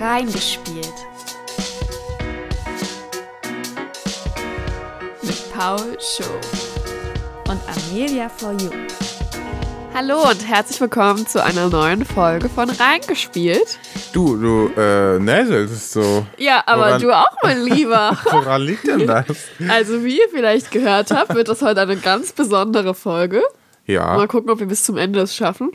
Reingespielt. Mit Paul Show und Amelia for You. Hallo und herzlich willkommen zu einer neuen Folge von Reingespielt. Du, du, äh, näselst so. Ja, aber Woran- du auch, mein Lieber. Woran liegt denn das? Also, wie ihr vielleicht gehört habt, wird das heute eine ganz besondere Folge. Mal Ja. gucken, ob wir bis zum Ende es schaffen.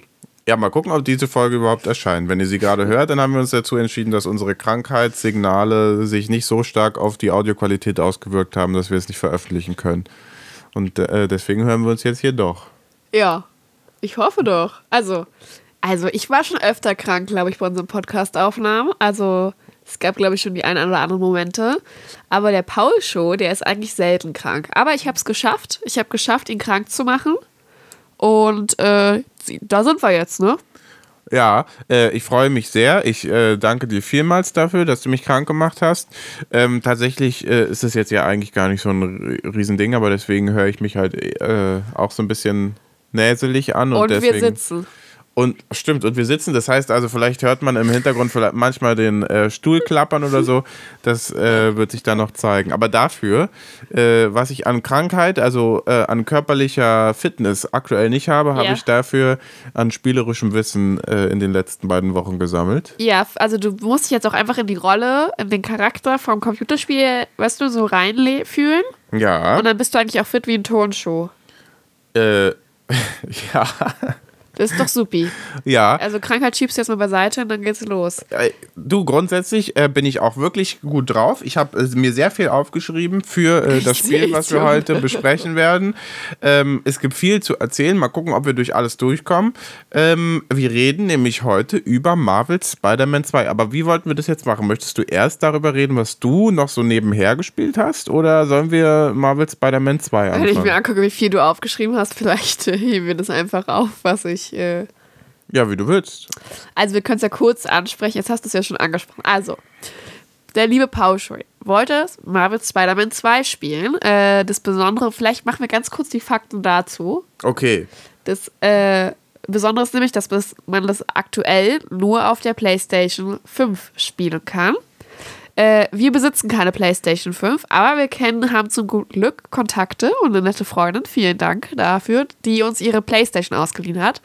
Ja, mal gucken, ob diese Folge überhaupt erscheint. Wenn ihr sie gerade hört, dann haben wir uns dazu entschieden, dass unsere Krankheitssignale sich nicht so stark auf die Audioqualität ausgewirkt haben, dass wir es nicht veröffentlichen können. Und äh, deswegen hören wir uns jetzt hier doch. Ja, ich hoffe doch. Also, also ich war schon öfter krank, glaube ich, bei unseren Podcast-Aufnahmen. Also, es gab, glaube ich, schon die ein oder anderen Momente. Aber der Paul-Show, der ist eigentlich selten krank. Aber ich habe es geschafft. Ich habe geschafft, ihn krank zu machen. Und äh, da sind wir jetzt, ne? Ja, äh, ich freue mich sehr. Ich äh, danke dir vielmals dafür, dass du mich krank gemacht hast. Ähm, tatsächlich äh, ist es jetzt ja eigentlich gar nicht so ein Riesending, aber deswegen höre ich mich halt äh, auch so ein bisschen näselig an. Und, Und, deswegen, wir sitzen. Und stimmt, und wir sitzen, das heißt also, vielleicht hört man im Hintergrund vielleicht manchmal den äh, Stuhl klappern oder so. Das äh, wird sich dann noch zeigen. Aber dafür, äh, was ich an Krankheit, also äh, an körperlicher Fitness aktuell nicht habe, habe Ja. ich dafür an spielerischem Wissen äh, in den letzten beiden Wochen gesammelt. Ja, also du musst dich jetzt auch einfach in die Rolle, in den Charakter vom Computerspiel, weißt du, so reinfühlen. Ja. Und dann bist du eigentlich auch fit wie ein Tonshow. Äh, ja. Das ist doch supi. Ja. Also Krankheit schiebst du jetzt mal beiseite und dann geht's los. Äh, Du, grundsätzlich äh, bin ich auch wirklich gut drauf. Ich habe äh, mir sehr viel aufgeschrieben für äh, das Spiel, was wir schon. heute besprechen werden. Ähm, es gibt viel zu erzählen. Mal gucken, ob wir durch alles durchkommen. Ähm, wir reden nämlich heute über Marvel's Spider-Man 2. Aber wie wollten wir das jetzt machen? Möchtest du erst darüber reden, was du noch so nebenher gespielt hast? Oder sollen wir Marvel's Spider-Man 2 Wenn ich mir anfangen? angucke, wie viel du aufgeschrieben hast, vielleicht heben wir das einfach auf, was ich. Äh Ja, wie du willst. also, wir können es ja kurz ansprechen. Jetzt hast du es ja schon angesprochen. Also, der liebe Paul Scheu wollte Marvel Spider-Man 2 spielen. Äh, das Besondere, vielleicht machen wir ganz kurz die Fakten dazu. Okay. Das äh, Besondere ist nämlich, dass das- man das aktuell nur auf der PlayStation 5 spielen kann. Äh, wir besitzen keine PlayStation 5, aber wir kennen, haben zum Glück Kontakte und eine nette Freundin, vielen Dank dafür, die uns ihre PlayStation ausgeliehen hat.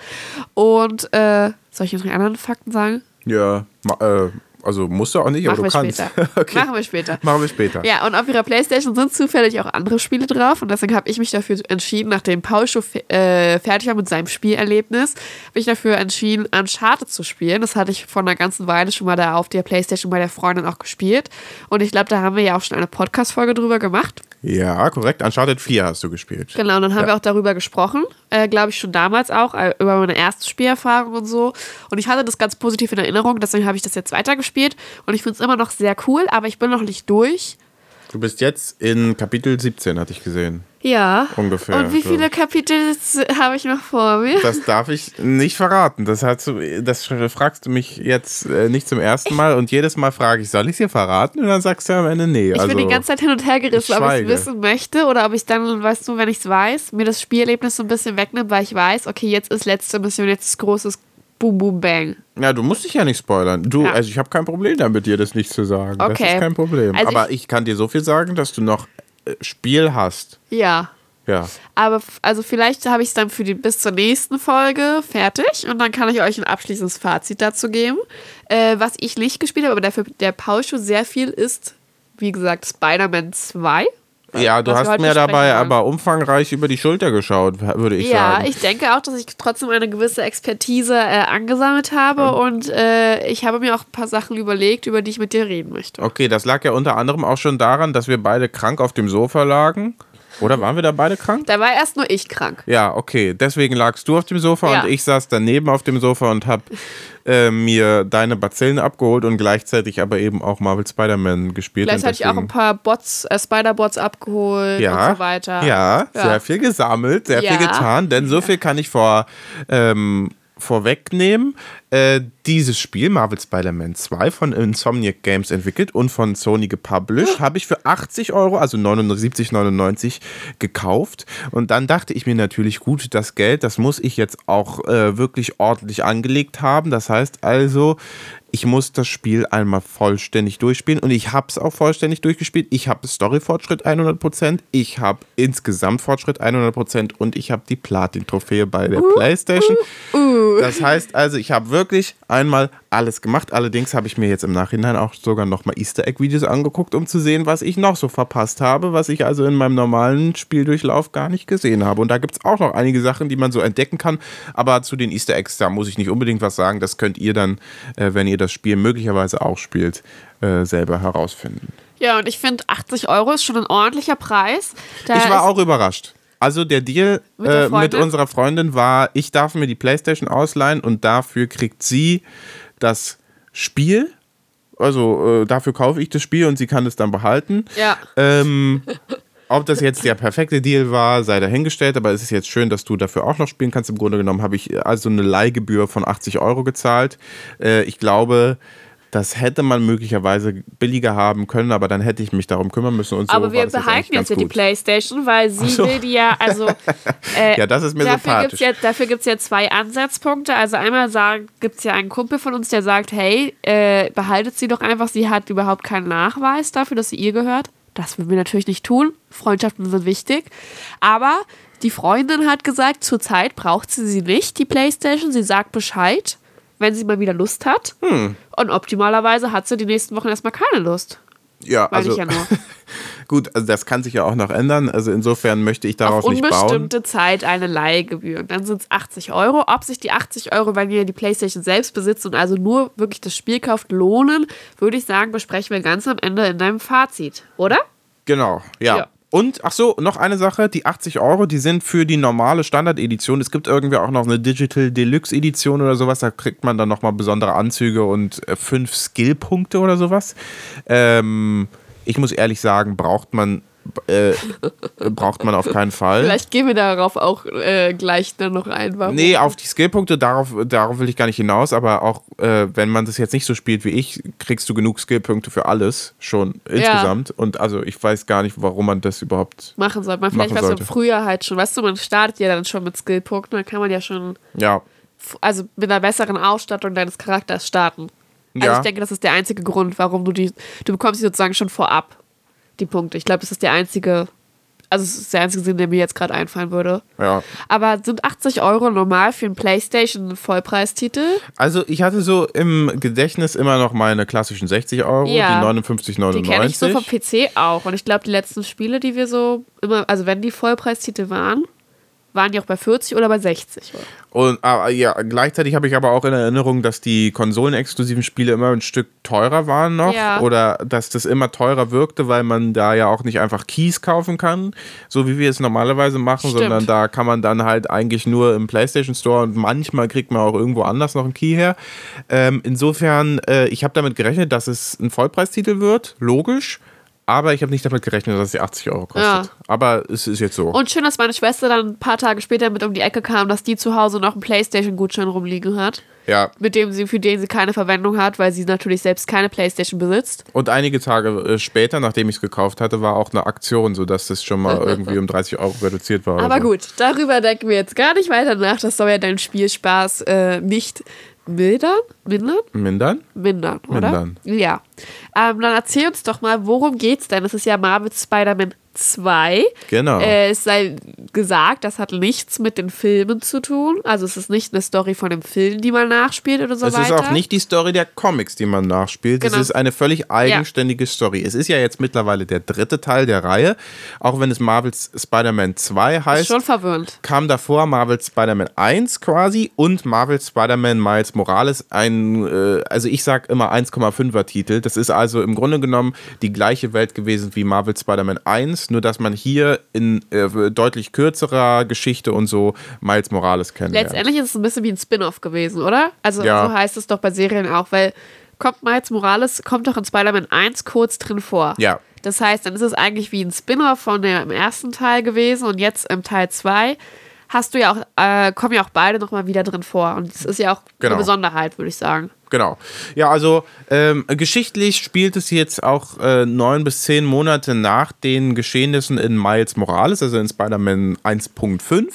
Und äh, soll ich noch die anderen Fakten sagen? Ja, äh, also musst du auch nicht, aber Machen wir du kannst. okay. Machen wir später. Machen wir später. Ja, und auf ihrer Playstation sind zufällig auch andere Spiele drauf. Und deswegen habe ich mich dafür entschieden, nachdem Paul schon äh, fertig war mit seinem Spielerlebnis, habe ich dafür entschieden, Uncharted zu spielen. Das hatte ich vor einer ganzen Weile schon mal da auf der Playstation bei der Freundin auch gespielt. Und ich glaube, da haben wir ja auch schon eine Podcast-Folge drüber gemacht. Ja, korrekt. Uncharted 4 hast du gespielt. Genau, und dann haben Ja. wir auch darüber gesprochen, äh, glaube ich schon damals auch, äh, über meine erste Spielerfahrung und so. Und ich hatte das ganz positiv in Erinnerung, deswegen habe ich das jetzt weitergespielt. Und ich finde es immer noch sehr cool, aber ich bin noch nicht durch. Du bist jetzt in Kapitel 17, hatte ich gesehen. Ja. Ungefähr, Und wie viele. Kapitel habe ich noch vor mir? Das darf ich nicht verraten. Das, hast du, das fragst du mich jetzt äh, nicht zum ersten Mal und jedes Mal frage ich, soll ich es dir verraten? Und dann sagst du am Ende nee. Ich also, bin die ganze Zeit hin und her gerissen, ich ob ich es wissen möchte oder ob ich dann, weißt du, wenn ich es weiß, mir das Spielerlebnis so ein bisschen wegnimmt, weil ich weiß, okay, jetzt ist letzte Mission, jetzt ist großes Boom, Bang. ja, du musst dich ja nicht spoilern. Du, Ja. also ich habe kein Problem damit, dir das nicht zu sagen. Das Okay. ist kein Problem. Also Aber ich, kann dir so viel sagen, dass du noch äh, Spiel hast. Ja. Ja. Aber also vielleicht habe ich es dann für die bis zur nächsten Folge fertig und dann kann ich euch ein abschließendes Fazit dazu geben. Äh, was ich nicht gespielt habe, aber dafür der Paul schon sehr viel ist, wie gesagt, Spider-Man 2. Ja, du hast mir dabei wollen. aber umfangreich über die Schulter geschaut, würde ich ja, sagen. ich denke auch, dass ich trotzdem eine gewisse Expertise äh, angesammelt habe und äh, ich habe mir auch ein paar Sachen überlegt, über die ich mit dir reden möchte. Okay, das lag ja unter anderem auch schon daran, dass wir beide krank auf dem Sofa lagen. Oder waren wir da beide krank? Da war erst nur ich krank. Ja, okay. Deswegen lagst du auf dem Sofa Ja. und ich saß daneben auf dem Sofa und hab äh, mir deine Bazillen abgeholt und gleichzeitig aber eben auch Marvel Spider-Man gespielt. Vielleicht und hatte ich auch ein paar Bots, äh, Spider-Bots abgeholt ja, und so weiter. Ja, Ja. sehr viel gesammelt, sehr viel getan, denn so viel kann ich vor, ähm, vorwegnehmen. Äh, dieses Spiel, Marvel Spider-Man 2, von Insomniac Games entwickelt und von Sony gepublished, habe ich für 80 Euro, also 79,99 gekauft. Und dann dachte ich mir natürlich, gut, das Geld, das muss ich jetzt auch äh, wirklich ordentlich angelegt haben. Das heißt also, ich muss das Spiel einmal vollständig durchspielen und ich habe es auch vollständig durchgespielt. Ich habe Story-Fortschritt 100%, ich habe insgesamt Fortschritt 100% und ich habe die Platin-Trophäe bei der uh, Playstation. Uh, uh. Das heißt also, ich habe wirklich einmal alles gemacht. Allerdings habe ich mir jetzt im Nachhinein auch sogar nochmal Easter Egg-Videos angeguckt, um zu sehen, was ich noch so verpasst habe, was ich also in meinem normalen Spieldurchlauf gar nicht gesehen habe. Und da gibt es auch noch einige Sachen, die man so entdecken kann. Aber zu den Easter Eggs, da muss ich nicht unbedingt was sagen. Das könnt ihr dann, äh, wenn ihr das Spiel möglicherweise auch spielt, äh, selber herausfinden. Ja, und ich finde, 80 Euro ist schon ein ordentlicher Preis. Da ich war auch überrascht. Also der Deal mit, äh, mit, unserer Freundin war, ich darf mir die Playstation ausleihen und dafür kriegt sie das Spiel. Also äh, dafür kaufe ich das Spiel und sie kann es dann behalten. Ja. Ähm, ob das jetzt der perfekte Deal war, sei dahingestellt, aber es ist jetzt schön, dass du dafür auch noch spielen kannst. Im Grunde genommen habe ich also eine Leihgebühr von 80 Euro gezahlt. Äh, ich glaube, das hätte man möglicherweise billiger haben können, aber dann hätte ich mich darum kümmern müssen und so. Aber wir behalten jetzt ja die Playstation, weil sie so. will die ja, also. Äh, ja, das ist mir dafür. Gibt's ja, dafür gibt es ja zwei Ansatzpunkte. Also einmal gibt es ja einen Kumpel von uns, der sagt, hey, äh, behaltet sie doch einfach, sie hat überhaupt keinen Nachweis dafür, dass sie ihr gehört. Das würden wir natürlich nicht tun. Freundschaften sind wichtig. Aber die Freundin hat gesagt, zurzeit braucht sie sie nicht, die Playstation. Sie sagt Bescheid wenn sie mal wieder Lust hat. Hm. Und optimalerweise hat sie die nächsten Wochen erstmal keine Lust. Ja, Meine also. Ja gut, also das kann sich ja auch noch ändern. Also insofern möchte ich darauf nicht bauen. unbestimmte Zeit eine Leihgebühr. Und dann sind es 80 Euro. Ob sich die 80 Euro, wenn ihr die Playstation selbst besitzt und also nur wirklich das Spiel kauft, lohnen, würde ich sagen, besprechen wir ganz am Ende in deinem Fazit, oder? Genau, ja. ja. Und, ach so, noch eine Sache, die 80 Euro, die sind für die normale Standard-Edition. Es gibt irgendwie auch noch eine Digital Deluxe-Edition oder sowas, da kriegt man dann nochmal besondere Anzüge und äh, fünf Skillpunkte oder sowas. Ähm, ich muss ehrlich sagen, braucht man äh, braucht man auf keinen Fall. Vielleicht gehen wir darauf auch äh, gleich dann noch ein. Warum? Nee, auf die Skillpunkte, darauf, darauf will ich gar nicht hinaus, aber auch äh, wenn man das jetzt nicht so spielt wie ich, kriegst du genug Skillpunkte für alles schon insgesamt. Ja. Und also ich weiß gar nicht, warum man das überhaupt machen soll. Man vielleicht was früher halt schon, weißt du, man startet ja dann schon mit Skillpunkten, dann kann man ja schon ja. also mit einer besseren Ausstattung deines Charakters starten. Also ja. ich denke, das ist der einzige Grund, warum du die, du bekommst sie sozusagen schon vorab die Punkte. Ich glaube, das ist der einzige, also es ist der einzige Sinn, der mir jetzt gerade einfallen würde. Ja. Aber sind 80 Euro normal für einen PlayStation Vollpreistitel? Also ich hatte so im Gedächtnis immer noch meine klassischen 60 Euro, ja. die 59,99. Die kenne ich so vom PC auch. Und ich glaube, die letzten Spiele, die wir so immer, also wenn die Vollpreistitel waren, waren die auch bei 40 oder bei 60. Und ah, ja, gleichzeitig habe ich aber auch in Erinnerung, dass die konsolenexklusiven Spiele immer ein Stück teurer waren noch. Ja. Oder dass das immer teurer wirkte, weil man da ja auch nicht einfach Keys kaufen kann, so wie wir es normalerweise machen, Stimmt. sondern da kann man dann halt eigentlich nur im PlayStation Store und manchmal kriegt man auch irgendwo anders noch einen Key her. Ähm, insofern, äh, ich habe damit gerechnet, dass es ein Vollpreistitel wird, logisch. Aber ich habe nicht damit gerechnet, dass sie 80 Euro kostet. Ja. Aber es ist jetzt so. Und schön, dass meine Schwester dann ein paar Tage später mit um die Ecke kam, dass die zu Hause noch einen Playstation-Gutschein rumliegen hat. Ja. Mit dem sie, für den sie keine Verwendung hat, weil sie natürlich selbst keine Playstation besitzt. Und einige Tage äh, später, nachdem ich es gekauft hatte, war auch eine Aktion, sodass das schon mal irgendwie um 30 Euro reduziert war. Aber so. gut, darüber denken wir jetzt gar nicht weiter nach. Das soll ja deinen Spielspaß äh, nicht mildern? Mindern? Mindern? Mindern, oder? Mindern. Ja. Ähm, dann erzähl uns doch mal, worum geht's denn? Es ist ja Marvel Spider-Man 2. Genau. Äh, es sei gesagt, das hat nichts mit den Filmen zu tun. Also es ist nicht eine Story von dem Film, die man nachspielt oder so es weiter. Es ist auch nicht die Story der Comics, die man nachspielt. Genau. Es ist eine völlig eigenständige ja. Story. Es ist ja jetzt mittlerweile der dritte Teil der Reihe. Auch wenn es Marvel's Spider-Man 2 heißt. Ist schon verwirrend. Kam davor Marvel's Spider-Man 1 quasi und Marvel's Spider-Man Miles Morales. Ein, äh, also ich sag immer 1,5er Titel. Das ist also im Grunde genommen die gleiche Welt gewesen wie Marvel's Spider-Man 1 nur dass man hier in äh, deutlich kürzerer Geschichte und so Miles Morales kennt. Letztendlich ist es ein bisschen wie ein Spin-off gewesen, oder? Also ja. so heißt es doch bei Serien auch, weil kommt Miles Morales, kommt doch in Spider-Man 1 kurz drin vor. Ja. Das heißt, dann ist es eigentlich wie ein Spin-off von dem ersten Teil gewesen und jetzt im Teil 2 hast du ja auch, äh, kommen ja auch beide nochmal wieder drin vor. Und das ist ja auch Genau. eine Besonderheit, würde ich sagen. Genau. Ja, also ähm, geschichtlich spielt es jetzt auch äh, neun bis zehn Monate nach den Geschehnissen in Miles Morales, also in Spider-Man 1.5.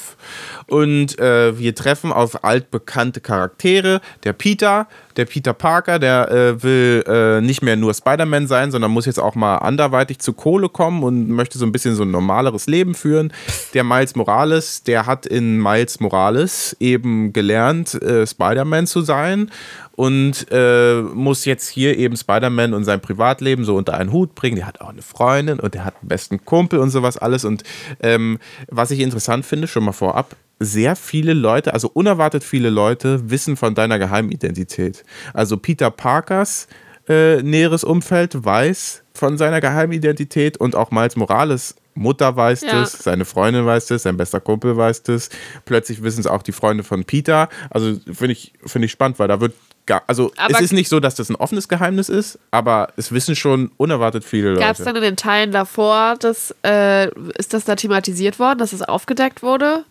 Und äh, wir treffen auf altbekannte Charaktere. Der Peter, der Peter Parker, der äh, will äh, nicht mehr nur Spider-Man sein, sondern muss jetzt auch mal anderweitig zu Kohle kommen und möchte so ein bisschen so ein normaleres Leben führen. Der Miles Morales, der hat in Miles Morales eben gelernt, äh, Spider-Man zu sein und äh, muss jetzt hier eben Spider-Man und sein Privatleben so unter einen Hut bringen. Der hat auch eine Freundin und der hat einen besten Kumpel und sowas alles. Und ähm, was ich interessant finde, schon mal vorab, sehr viele Leute, also unerwartet viele Leute, wissen von deiner Geheimidentität. Also Peter Parkers äh, näheres Umfeld weiß von seiner Geheimidentität und auch Miles Morales Mutter weiß Ja. das, seine Freundin weiß das, sein bester Kumpel weiß das. Plötzlich wissen es auch die Freunde von Peter. Also finde ich, finde ich spannend, weil da wird gar, also Aber- es ist nicht so, dass das ein offenes Geheimnis ist, aber es wissen schon unerwartet viele Leute. Gab es dann in den Teilen davor, das, äh, ist das da thematisiert worden, dass es aufgedeckt wurde?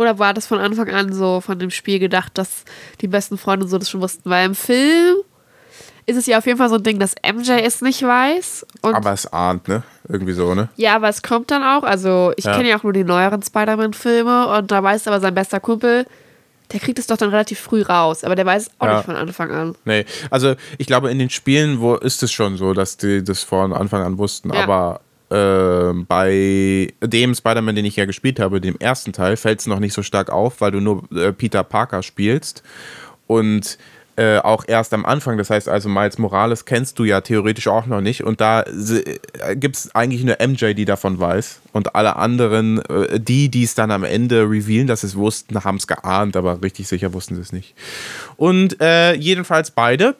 Oder war das von Anfang an so von dem Spiel gedacht, dass die besten Freunde so das schon wussten? Weil im Film ist es ja auf jeden Fall so ein Ding, dass MJ es nicht weiß. Aber es ahnt, ne? Irgendwie so, ne? ja, aber es kommt dann auch. Also, ich Ja. kenne ja auch nur die neueren Spider-Man-Filme und da weiß aber sein bester Kumpel, der kriegt es doch dann relativ früh raus. Aber der weiß es auch Ja. nicht von Anfang an. Nee, also ich glaube, in den Spielen wo ist es schon so, dass die das von Anfang an wussten, Ja. aber äh, bei dem Spider-Man, den ich ja gespielt habe, dem ersten Teil, fällt es noch nicht so stark auf, weil du nur äh, Peter Parker spielst. Und äh, auch erst am Anfang, das heißt also Miles Morales kennst du ja theoretisch auch noch nicht. Und da gibt es eigentlich nur MJ, die davon weiß. Und alle anderen, äh, die, die es dann am Ende revealen, dass sie es wussten, haben es geahnt, aber richtig sicher wussten sie es nicht. Und äh, jedenfalls beide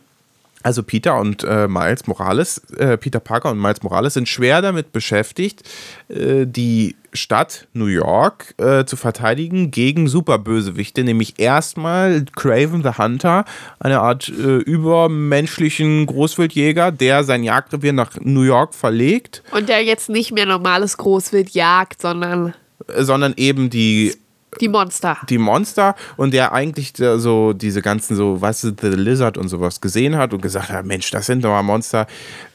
also Peter und äh, Miles Morales, äh, Peter Parker und Miles Morales sind schwer damit beschäftigt, äh, die Stadt New York äh, zu verteidigen gegen Superbösewichte, nämlich erstmal Craven the Hunter, eine Art äh, übermenschlichen Großwildjäger, der sein Jagdrevier nach New York verlegt, Und der jetzt nicht mehr normales Großwild jagt, sondern äh, sondern eben die die Monster. die Monster und der eigentlich so diese ganzen so, weißt du, The Lizard und sowas gesehen hat und gesagt hat, Mensch, das sind doch mal Monster,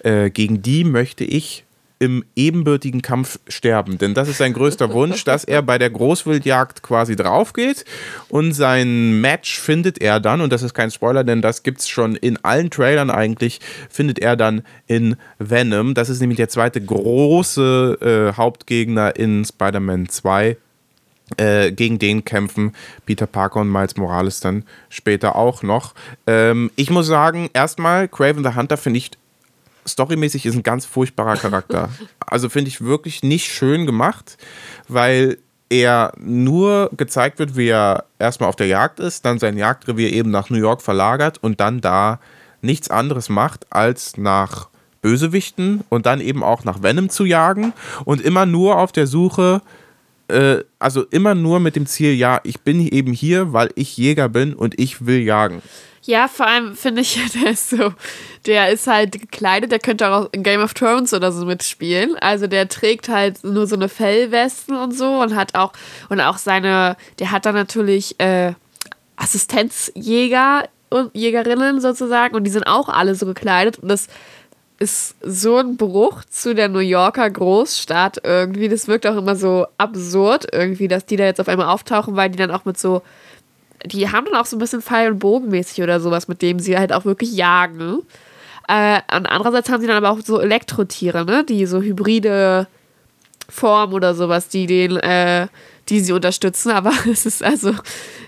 äh, gegen die möchte ich im ebenbürtigen Kampf sterben. Denn das ist sein größter Wunsch, dass er bei der Großwildjagd quasi drauf geht und sein Match findet er dann, und das ist kein Spoiler, denn das gibt es schon in allen Trailern eigentlich, findet er dann in Venom. Das ist nämlich der zweite große äh, Hauptgegner in Spider-Man 2 äh, gegen den kämpfen Peter Parker und Miles Morales dann später auch noch. Ähm, ich muss sagen, erstmal, Craven the Hunter finde ich storymäßig ist ein ganz furchtbarer Charakter. Also finde ich wirklich nicht schön gemacht, weil er nur gezeigt wird, wie er erstmal auf der Jagd ist, dann sein Jagdrevier eben nach New York verlagert und dann da nichts anderes macht, als nach Bösewichten und dann eben auch nach Venom zu jagen und immer nur auf der Suche äh, also immer nur mit dem Ziel, ja, ich bin eben hier, weil ich Jäger bin und ich will jagen. Ja, vor allem finde ich, der ist so, der ist halt gekleidet, der könnte auch in Game of Thrones oder so mitspielen. Also der trägt halt nur so eine Fellwesten und so und hat auch, und auch seine, der hat dann natürlich äh, Assistenzjäger und Jägerinnen sozusagen und die sind auch alle so gekleidet und das ist so ein Bruch zu der New Yorker Großstadt irgendwie. Das wirkt auch immer so absurd irgendwie, dass die da jetzt auf einmal auftauchen, weil die dann auch mit so die haben dann auch so ein bisschen Pfeil- und Bogenmäßig oder sowas, mit dem sie halt auch wirklich jagen. Äh, und andererseits haben sie dann aber auch so Elektrotiere, ne? Die so hybride Form oder sowas, die den, äh, die sie unterstützen. Aber es ist also,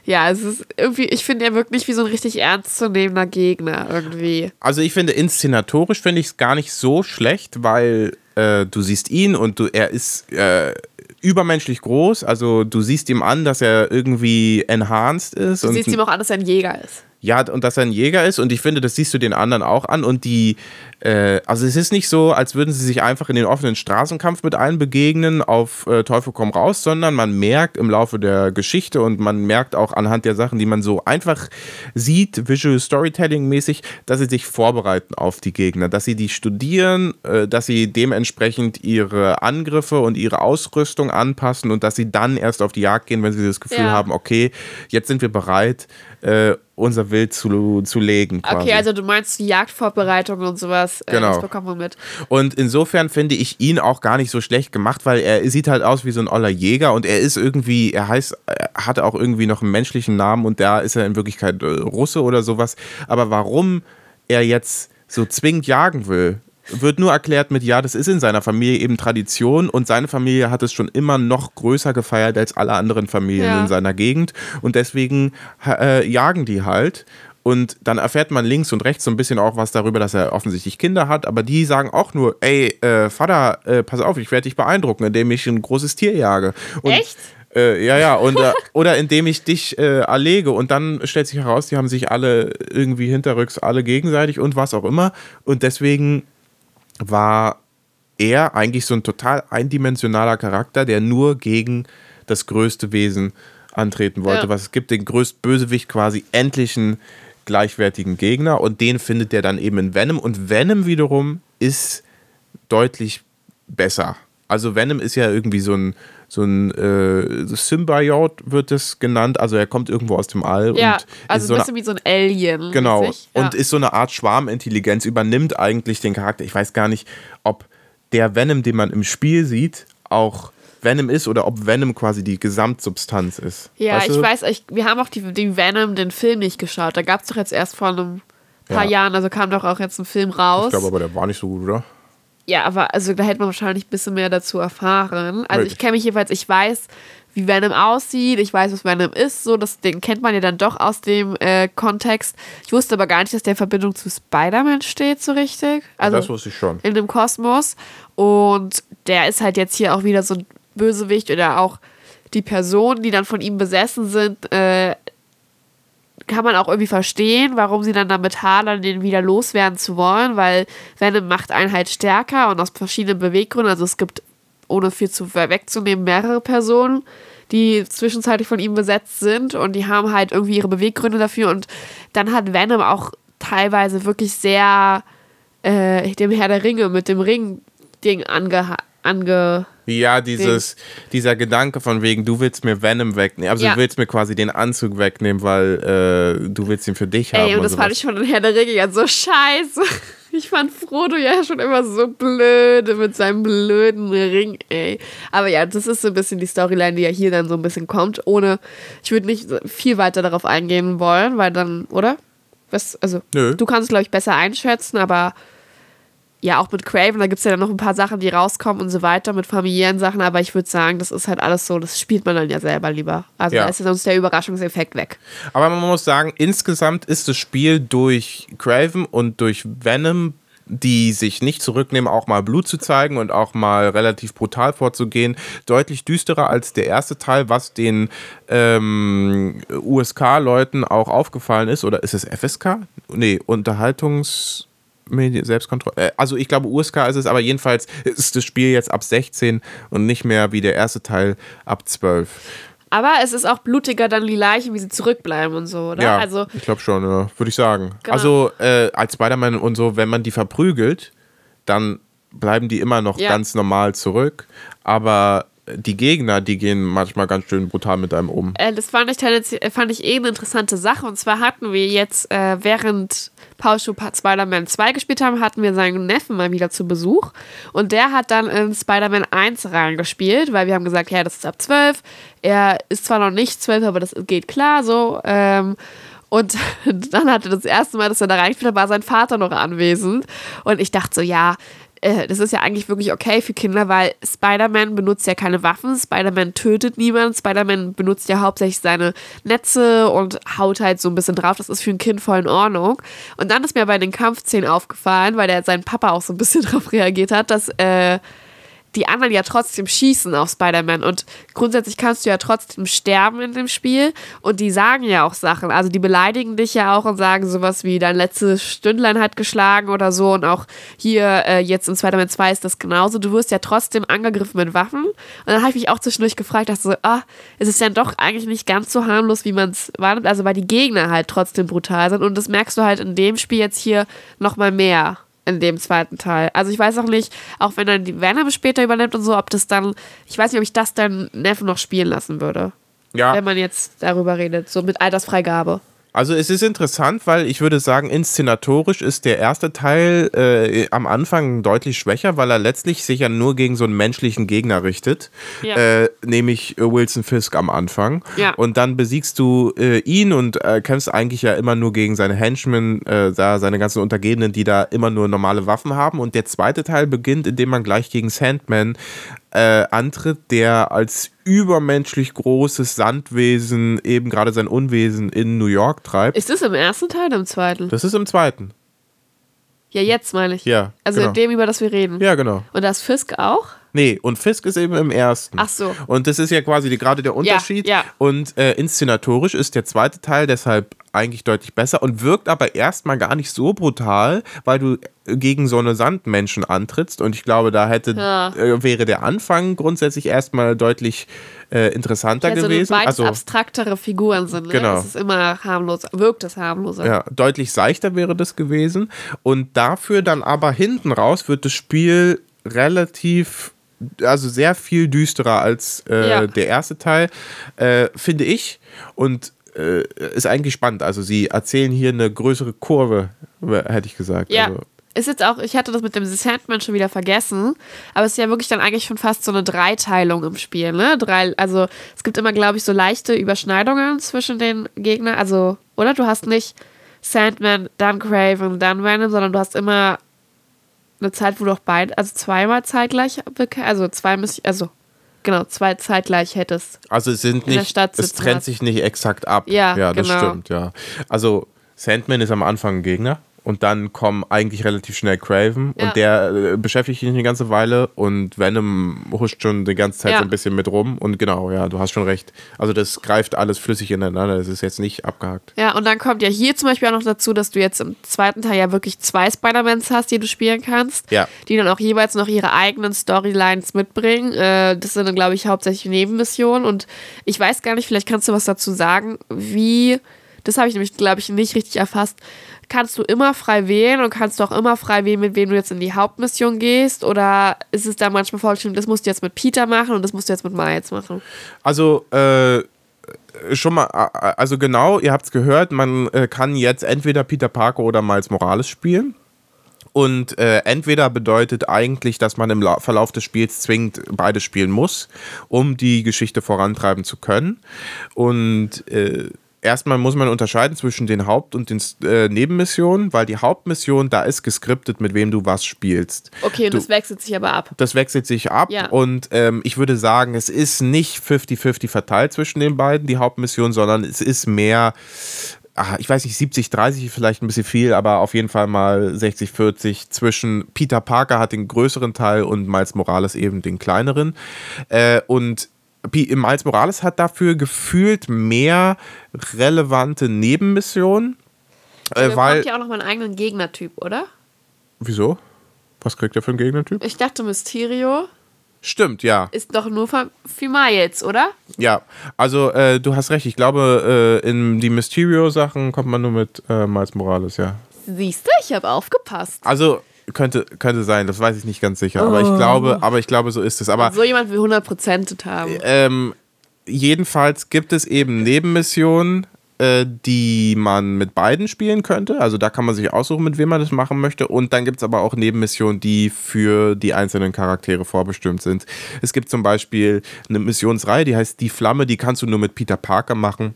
ja, es ist irgendwie, ich finde, er wirkt nicht wie so ein richtig ernstzunehmender Gegner irgendwie. Also ich finde, inszenatorisch finde ich es gar nicht so schlecht, weil äh, du siehst ihn und du, er ist äh, übermenschlich groß. Also du siehst ihm an, dass er irgendwie enhanced ist. Du siehst ihm auch an, dass er ein Jäger ist. Ja, und dass er ein Jäger ist. Und ich finde, das siehst du den anderen auch an. Und die, äh, also es ist nicht so, als würden sie sich einfach in den offenen Straßenkampf mit allen begegnen auf äh, Teufel komm raus, sondern man merkt im Laufe der Geschichte und man merkt auch anhand der Sachen, die man so einfach sieht, Visual Storytelling mäßig, dass sie sich vorbereiten auf die Gegner, dass sie die studieren, äh, dass sie dementsprechend ihre Angriffe und ihre Ausrüstung anpassen und dass sie dann erst auf die Jagd gehen, wenn sie das Gefühl Ja. haben, okay, jetzt sind wir bereit, äh, unser Wild zu, zu legen. Quasi. Okay, also du meinst die Jagdvorbereitungen und sowas. Äh, Genau. Das bekommt man mit. Und insofern finde ich ihn auch gar nicht so schlecht gemacht, weil er sieht halt aus wie so ein oller Jäger und er ist irgendwie, er heißt, er hat auch irgendwie noch einen menschlichen Namen und da ist er in Wirklichkeit äh, Russe oder sowas. Aber warum er jetzt so zwingend jagen will, wird nur erklärt mit, ja, das ist in seiner Familie eben Tradition und seine Familie hat es schon immer noch größer gefeiert als alle anderen Familien Ja. in seiner Gegend und deswegen äh, jagen die halt. Und dann erfährt man links und rechts so ein bisschen auch was darüber, dass er offensichtlich Kinder hat, aber die sagen auch nur, ey, äh, Vater, äh, pass auf, ich werde dich beeindrucken, indem ich ein großes Tier jage. Und, Echt? Äh, ja, ja, und, äh, oder indem ich dich äh, erlege und dann stellt sich heraus, die haben sich alle irgendwie hinterrücks, alle gegenseitig und was auch immer. Und deswegen war er eigentlich so ein total eindimensionaler Charakter, der nur gegen das größte Wesen antreten wollte, Ja. was es gibt, den größten Bösewicht quasi endlichen gleichwertigen Gegner und den findet er dann eben in Venom und Venom wiederum ist deutlich besser. Also Venom ist ja irgendwie so ein so ein äh, Symbiot wird es genannt, also er kommt irgendwo aus dem All Ja, und also ist so ein bisschen wie so ein Alien. Genau. Ja. Und ist so eine Art Schwarmintelligenz, übernimmt eigentlich den Charakter. Ich weiß gar nicht, ob der Venom, den man im Spiel sieht, auch Venom ist oder ob Venom quasi die Gesamtsubstanz ist. Ja, Weißt ich du? weiß, ich, wir haben auch die, die Venom, den Film nicht geschaut. Da gab es doch jetzt erst vor einem paar Ja. Jahren, also kam doch auch jetzt ein Film raus. Ich glaube aber, der war nicht so gut, oder? Ja, aber also da hätte man wahrscheinlich ein bisschen mehr dazu erfahren. Also Möglich. ich kenne mich jedenfalls, ich weiß, wie Venom aussieht, ich weiß, was Venom ist, so, das, den kennt man ja dann doch aus dem äh, Kontext. Ich wusste aber gar nicht, dass der in Verbindung zu Spider-Man steht, so richtig. Also das wusste ich schon. in dem Kosmos. Und der ist halt jetzt hier auch wieder so ein Bösewicht oder auch die Personen, die dann von ihm besessen sind, äh, kann man auch irgendwie verstehen, warum sie dann damit hadern, den wieder loswerden zu wollen, weil Venom macht einen halt stärker und aus verschiedenen Beweggründen. Also es gibt, ohne viel zu wegzunehmen, mehrere Personen, die zwischenzeitlich von ihm besetzt sind und die haben halt irgendwie ihre Beweggründe dafür. Und dann hat Venom auch teilweise wirklich sehr äh, dem Herr der Ringe mit dem Ring-Ding ange, ange Ja, dieses, dieser Gedanke von wegen, du willst mir Venom wegnehmen. Also Ja. du willst mir quasi den Anzug wegnehmen, weil äh, du willst ihn für dich haben. Ey, und das sowas. fand ich von den Herr der Ringe ja so scheiße. Ich fand Frodo ja schon immer so blöde mit seinem blöden Ring, ey. Aber ja, das ist so ein bisschen die Storyline, die ja hier dann so ein bisschen kommt, ohne, ich würde nicht viel weiter darauf eingehen wollen, weil dann, oder? Was, also, Nö. du kannst es, glaube ich, besser einschätzen, aber ja, auch mit Craven, da gibt es ja dann noch ein paar Sachen, die rauskommen und so weiter, mit familiären Sachen, aber ich würde sagen, das ist halt alles so, das spielt man dann ja selber lieber. Also Ja. da ist ja sonst der Überraschungseffekt weg. Aber man muss sagen, insgesamt ist das Spiel durch Craven und durch Venom, die sich nicht zurücknehmen, auch mal Blut zu zeigen und auch mal relativ brutal vorzugehen, deutlich düsterer als der erste Teil, was den ähm, USK-Leuten auch aufgefallen ist. Oder ist es FSK? Nee, Unterhaltungs... Selbstkontrolle. Äh, Also ich glaube USK ist es, aber jedenfalls ist das Spiel jetzt ab 16 und nicht mehr wie der erste Teil ab 12. Aber es ist auch blutiger dann die Leichen, wie sie zurückbleiben und so, oder? Ja, Also, ich glaube schon, ja, würde ich sagen. Genau. Also äh, als Spider-Man und so, wenn man die verprügelt, dann bleiben die immer noch Ja. ganz normal zurück. Aber die Gegner, die gehen manchmal ganz schön brutal mit einem um. äh, das fand ich, fand ich eh eine interessante Sache. Und zwar hatten wir jetzt, äh, während Paul Schubert Spider-Man 2 gespielt haben, hatten wir seinen Neffen mal wieder zu Besuch. Und der hat dann in Spider-Man 1 reingespielt, weil wir haben gesagt, ja, das ist ab 12. Er ist zwar noch nicht 12, aber das geht klar so. Ähm, und dann hatte das erste Mal, dass er da reingespielt hat, war sein Vater noch anwesend. Und ich dachte so, ja, äh, das ist ja eigentlich wirklich okay für Kinder, weil Spider-Man benutzt ja keine Waffen, Spider-Man tötet niemanden, Spider-Man benutzt ja hauptsächlich seine Netze und haut halt so ein bisschen drauf. Das ist für ein Kind voll in Ordnung. Und dann ist mir bei den Kampfszenen aufgefallen, weil der sein Papa auch so ein bisschen drauf reagiert hat, dass äh, die anderen ja trotzdem schießen auf Spider-Man. Und grundsätzlich kannst du ja trotzdem sterben in dem Spiel. Und die sagen ja auch Sachen, also die beleidigen dich ja auch und sagen sowas wie dein letztes Stündlein hat geschlagen oder so. Und auch hier äh, jetzt in Spider-Man 2 ist das genauso, du wirst ja trotzdem angegriffen mit Waffen. Und dann habe ich mich auch zwischendurch gefragt, dachte so, ah, es ist ja doch eigentlich nicht ganz so harmlos, wie man es wahrnimmt, also weil die Gegner halt trotzdem brutal sind. Und das merkst du halt in dem Spiel jetzt hier nochmal mehr in dem zweiten Teil. Also ich weiß auch nicht, auch wenn dann die Venom später übernimmt und so, ob das dann, ich weiß nicht, ob ich das dann Neffen noch spielen lassen würde. Ja. Wenn man jetzt darüber redet, so mit Altersfreigabe. Also es ist interessant, weil ich würde sagen, inszenatorisch ist der erste Teil äh, am Anfang deutlich schwächer, weil er letztlich sich ja nur gegen so einen menschlichen Gegner richtet, Ja. äh, nämlich äh, Wilson Fisk am Anfang. Ja. Und dann besiegst du äh, ihn und äh, kämpfst eigentlich ja immer nur gegen seine Henchmen, äh, da seine ganzen Untergebenen, die da immer nur normale Waffen haben. Und der zweite Teil beginnt, indem man gleich gegen Sandman äh, antritt, der als übermenschlich großes Sandwesen eben gerade sein Unwesen in New York treibt. Ist das im ersten Teil oder im zweiten? Das ist im zweiten. Ja, jetzt meine ich. Ja, Also genau. in dem, über das wir reden. Ja, genau. Und das Fisk auch? Nee, und Fisk ist eben im ersten. Ach so. Und das ist ja quasi die, gerade der Unterschied. ja. Und äh, inszenatorisch ist der zweite Teil deshalb eigentlich deutlich besser und wirkt aber erstmal gar nicht so brutal, weil du gegen so eine Sandmenschen antrittst. Und ich glaube, da hätte Ja. äh, wäre der Anfang grundsätzlich erstmal deutlich äh, interessanter Also gewesen. Also abstraktere Figuren sind. Ne? Genau. Das ist immer harmlos, wirkt es harmloser. Ja, deutlich seichter wäre das gewesen. Und dafür dann aber hinten raus wird das Spiel relativ, also sehr viel düsterer als äh, Ja. der erste Teil, äh, finde ich. Und äh, ist eigentlich spannend. Also sie erzählen hier eine größere Kurve, hätte ich gesagt. Ja. Also, Ist jetzt auch, ich hatte das mit dem Sandman schon wieder vergessen, aber es ist ja wirklich dann eigentlich schon fast so eine Dreiteilung im Spiel, ne? Drei, also es gibt immer, glaube ich, so leichte Überschneidungen zwischen den Gegnern, also, oder? Du hast nicht Sandman, dann Craven, dann Venom, sondern du hast immer eine Zeit, wo du auch beide, also zweimal zeitgleich, also zwei, Miss- also genau, zwei zeitgleich hättest. also es sind nicht, es trennt hast. sich nicht exakt ab. Ja, ja das genau. stimmt, ja. Also Sandman ist am Anfang ein Gegner. Und dann kommen eigentlich relativ schnell Craven Ja. und der äh, beschäftigt sich eine ganze Weile und Venom huscht schon die ganze Zeit Ja. so ein bisschen mit rum. Und genau, ja, du hast schon recht. Also das greift alles flüssig ineinander. Das ist jetzt nicht abgehakt. Ja, und dann kommt ja hier zum Beispiel auch noch dazu, dass du jetzt im zweiten Teil ja wirklich zwei Spider-Mans hast, die du spielen kannst. Ja. Die dann auch jeweils noch ihre eigenen Storylines mitbringen. Äh, das sind dann, glaube ich, hauptsächlich Nebenmissionen. Und ich weiß gar nicht, vielleicht kannst du was dazu sagen, wie, das habe ich nämlich, glaube ich, nicht richtig erfasst. Kannst du immer frei wählen und kannst du auch immer frei wählen, mit wem du jetzt in die Hauptmission gehst? Oder ist es da manchmal vorgeschrieben, das musst du jetzt mit Peter machen und das musst du jetzt mit Miles machen? Also, äh, schon mal, also genau, ihr habt es gehört, man äh, kann jetzt entweder Peter Parker oder Miles Morales spielen. Und äh, entweder bedeutet eigentlich, dass man im La Verlauf des Spiels zwingend beides spielen muss, um die Geschichte vorantreiben zu können. Und äh, erstmal muss man unterscheiden zwischen den Haupt- und den äh, Nebenmissionen, weil die Hauptmission, da ist geskriptet, mit wem du was spielst. Okay, und Du- das wechselt sich aber ab. Das wechselt sich ab Ja. und ähm, ich würde sagen, es ist nicht 50-50 verteilt zwischen den beiden, die Hauptmission, sondern es ist mehr, ah, ich weiß nicht, 70-30 vielleicht ein bisschen viel, aber auf jeden Fall mal 60-40 zwischen Peter Parker hat den größeren Teil und Miles Morales eben den kleineren. Äh, und Miles Morales hat dafür gefühlt mehr relevante Nebenmissionen. Äh, Der weil, bekommt ja auch noch mal einen eigenen Gegnertyp, oder? wieso? Was kriegt er für einen Gegnertyp? Ich dachte, Mysterio Stimmt, ja. ist doch nur für, für Miles, oder? Ja, also äh, du hast recht. Ich glaube, äh, in die Mysterio-Sachen kommt man nur mit äh, Miles Morales, ja. Siehst du, ich habe aufgepasst. Also könnte, könnte sein, das weiß ich nicht ganz sicher. Aber ich glaube, aber ich glaube, so ist es. Aber so jemand will 100% haben. ähm, jedenfalls gibt es eben Nebenmissionen, äh, die man mit beiden spielen könnte. Also da kann man sich aussuchen, mit wem man das machen möchte. Und dann gibt es aber auch Nebenmissionen, die für die einzelnen Charaktere vorbestimmt sind. Es gibt zum Beispiel eine Missionsreihe, die heißt Die Flamme, die kannst du nur mit Peter Parker machen,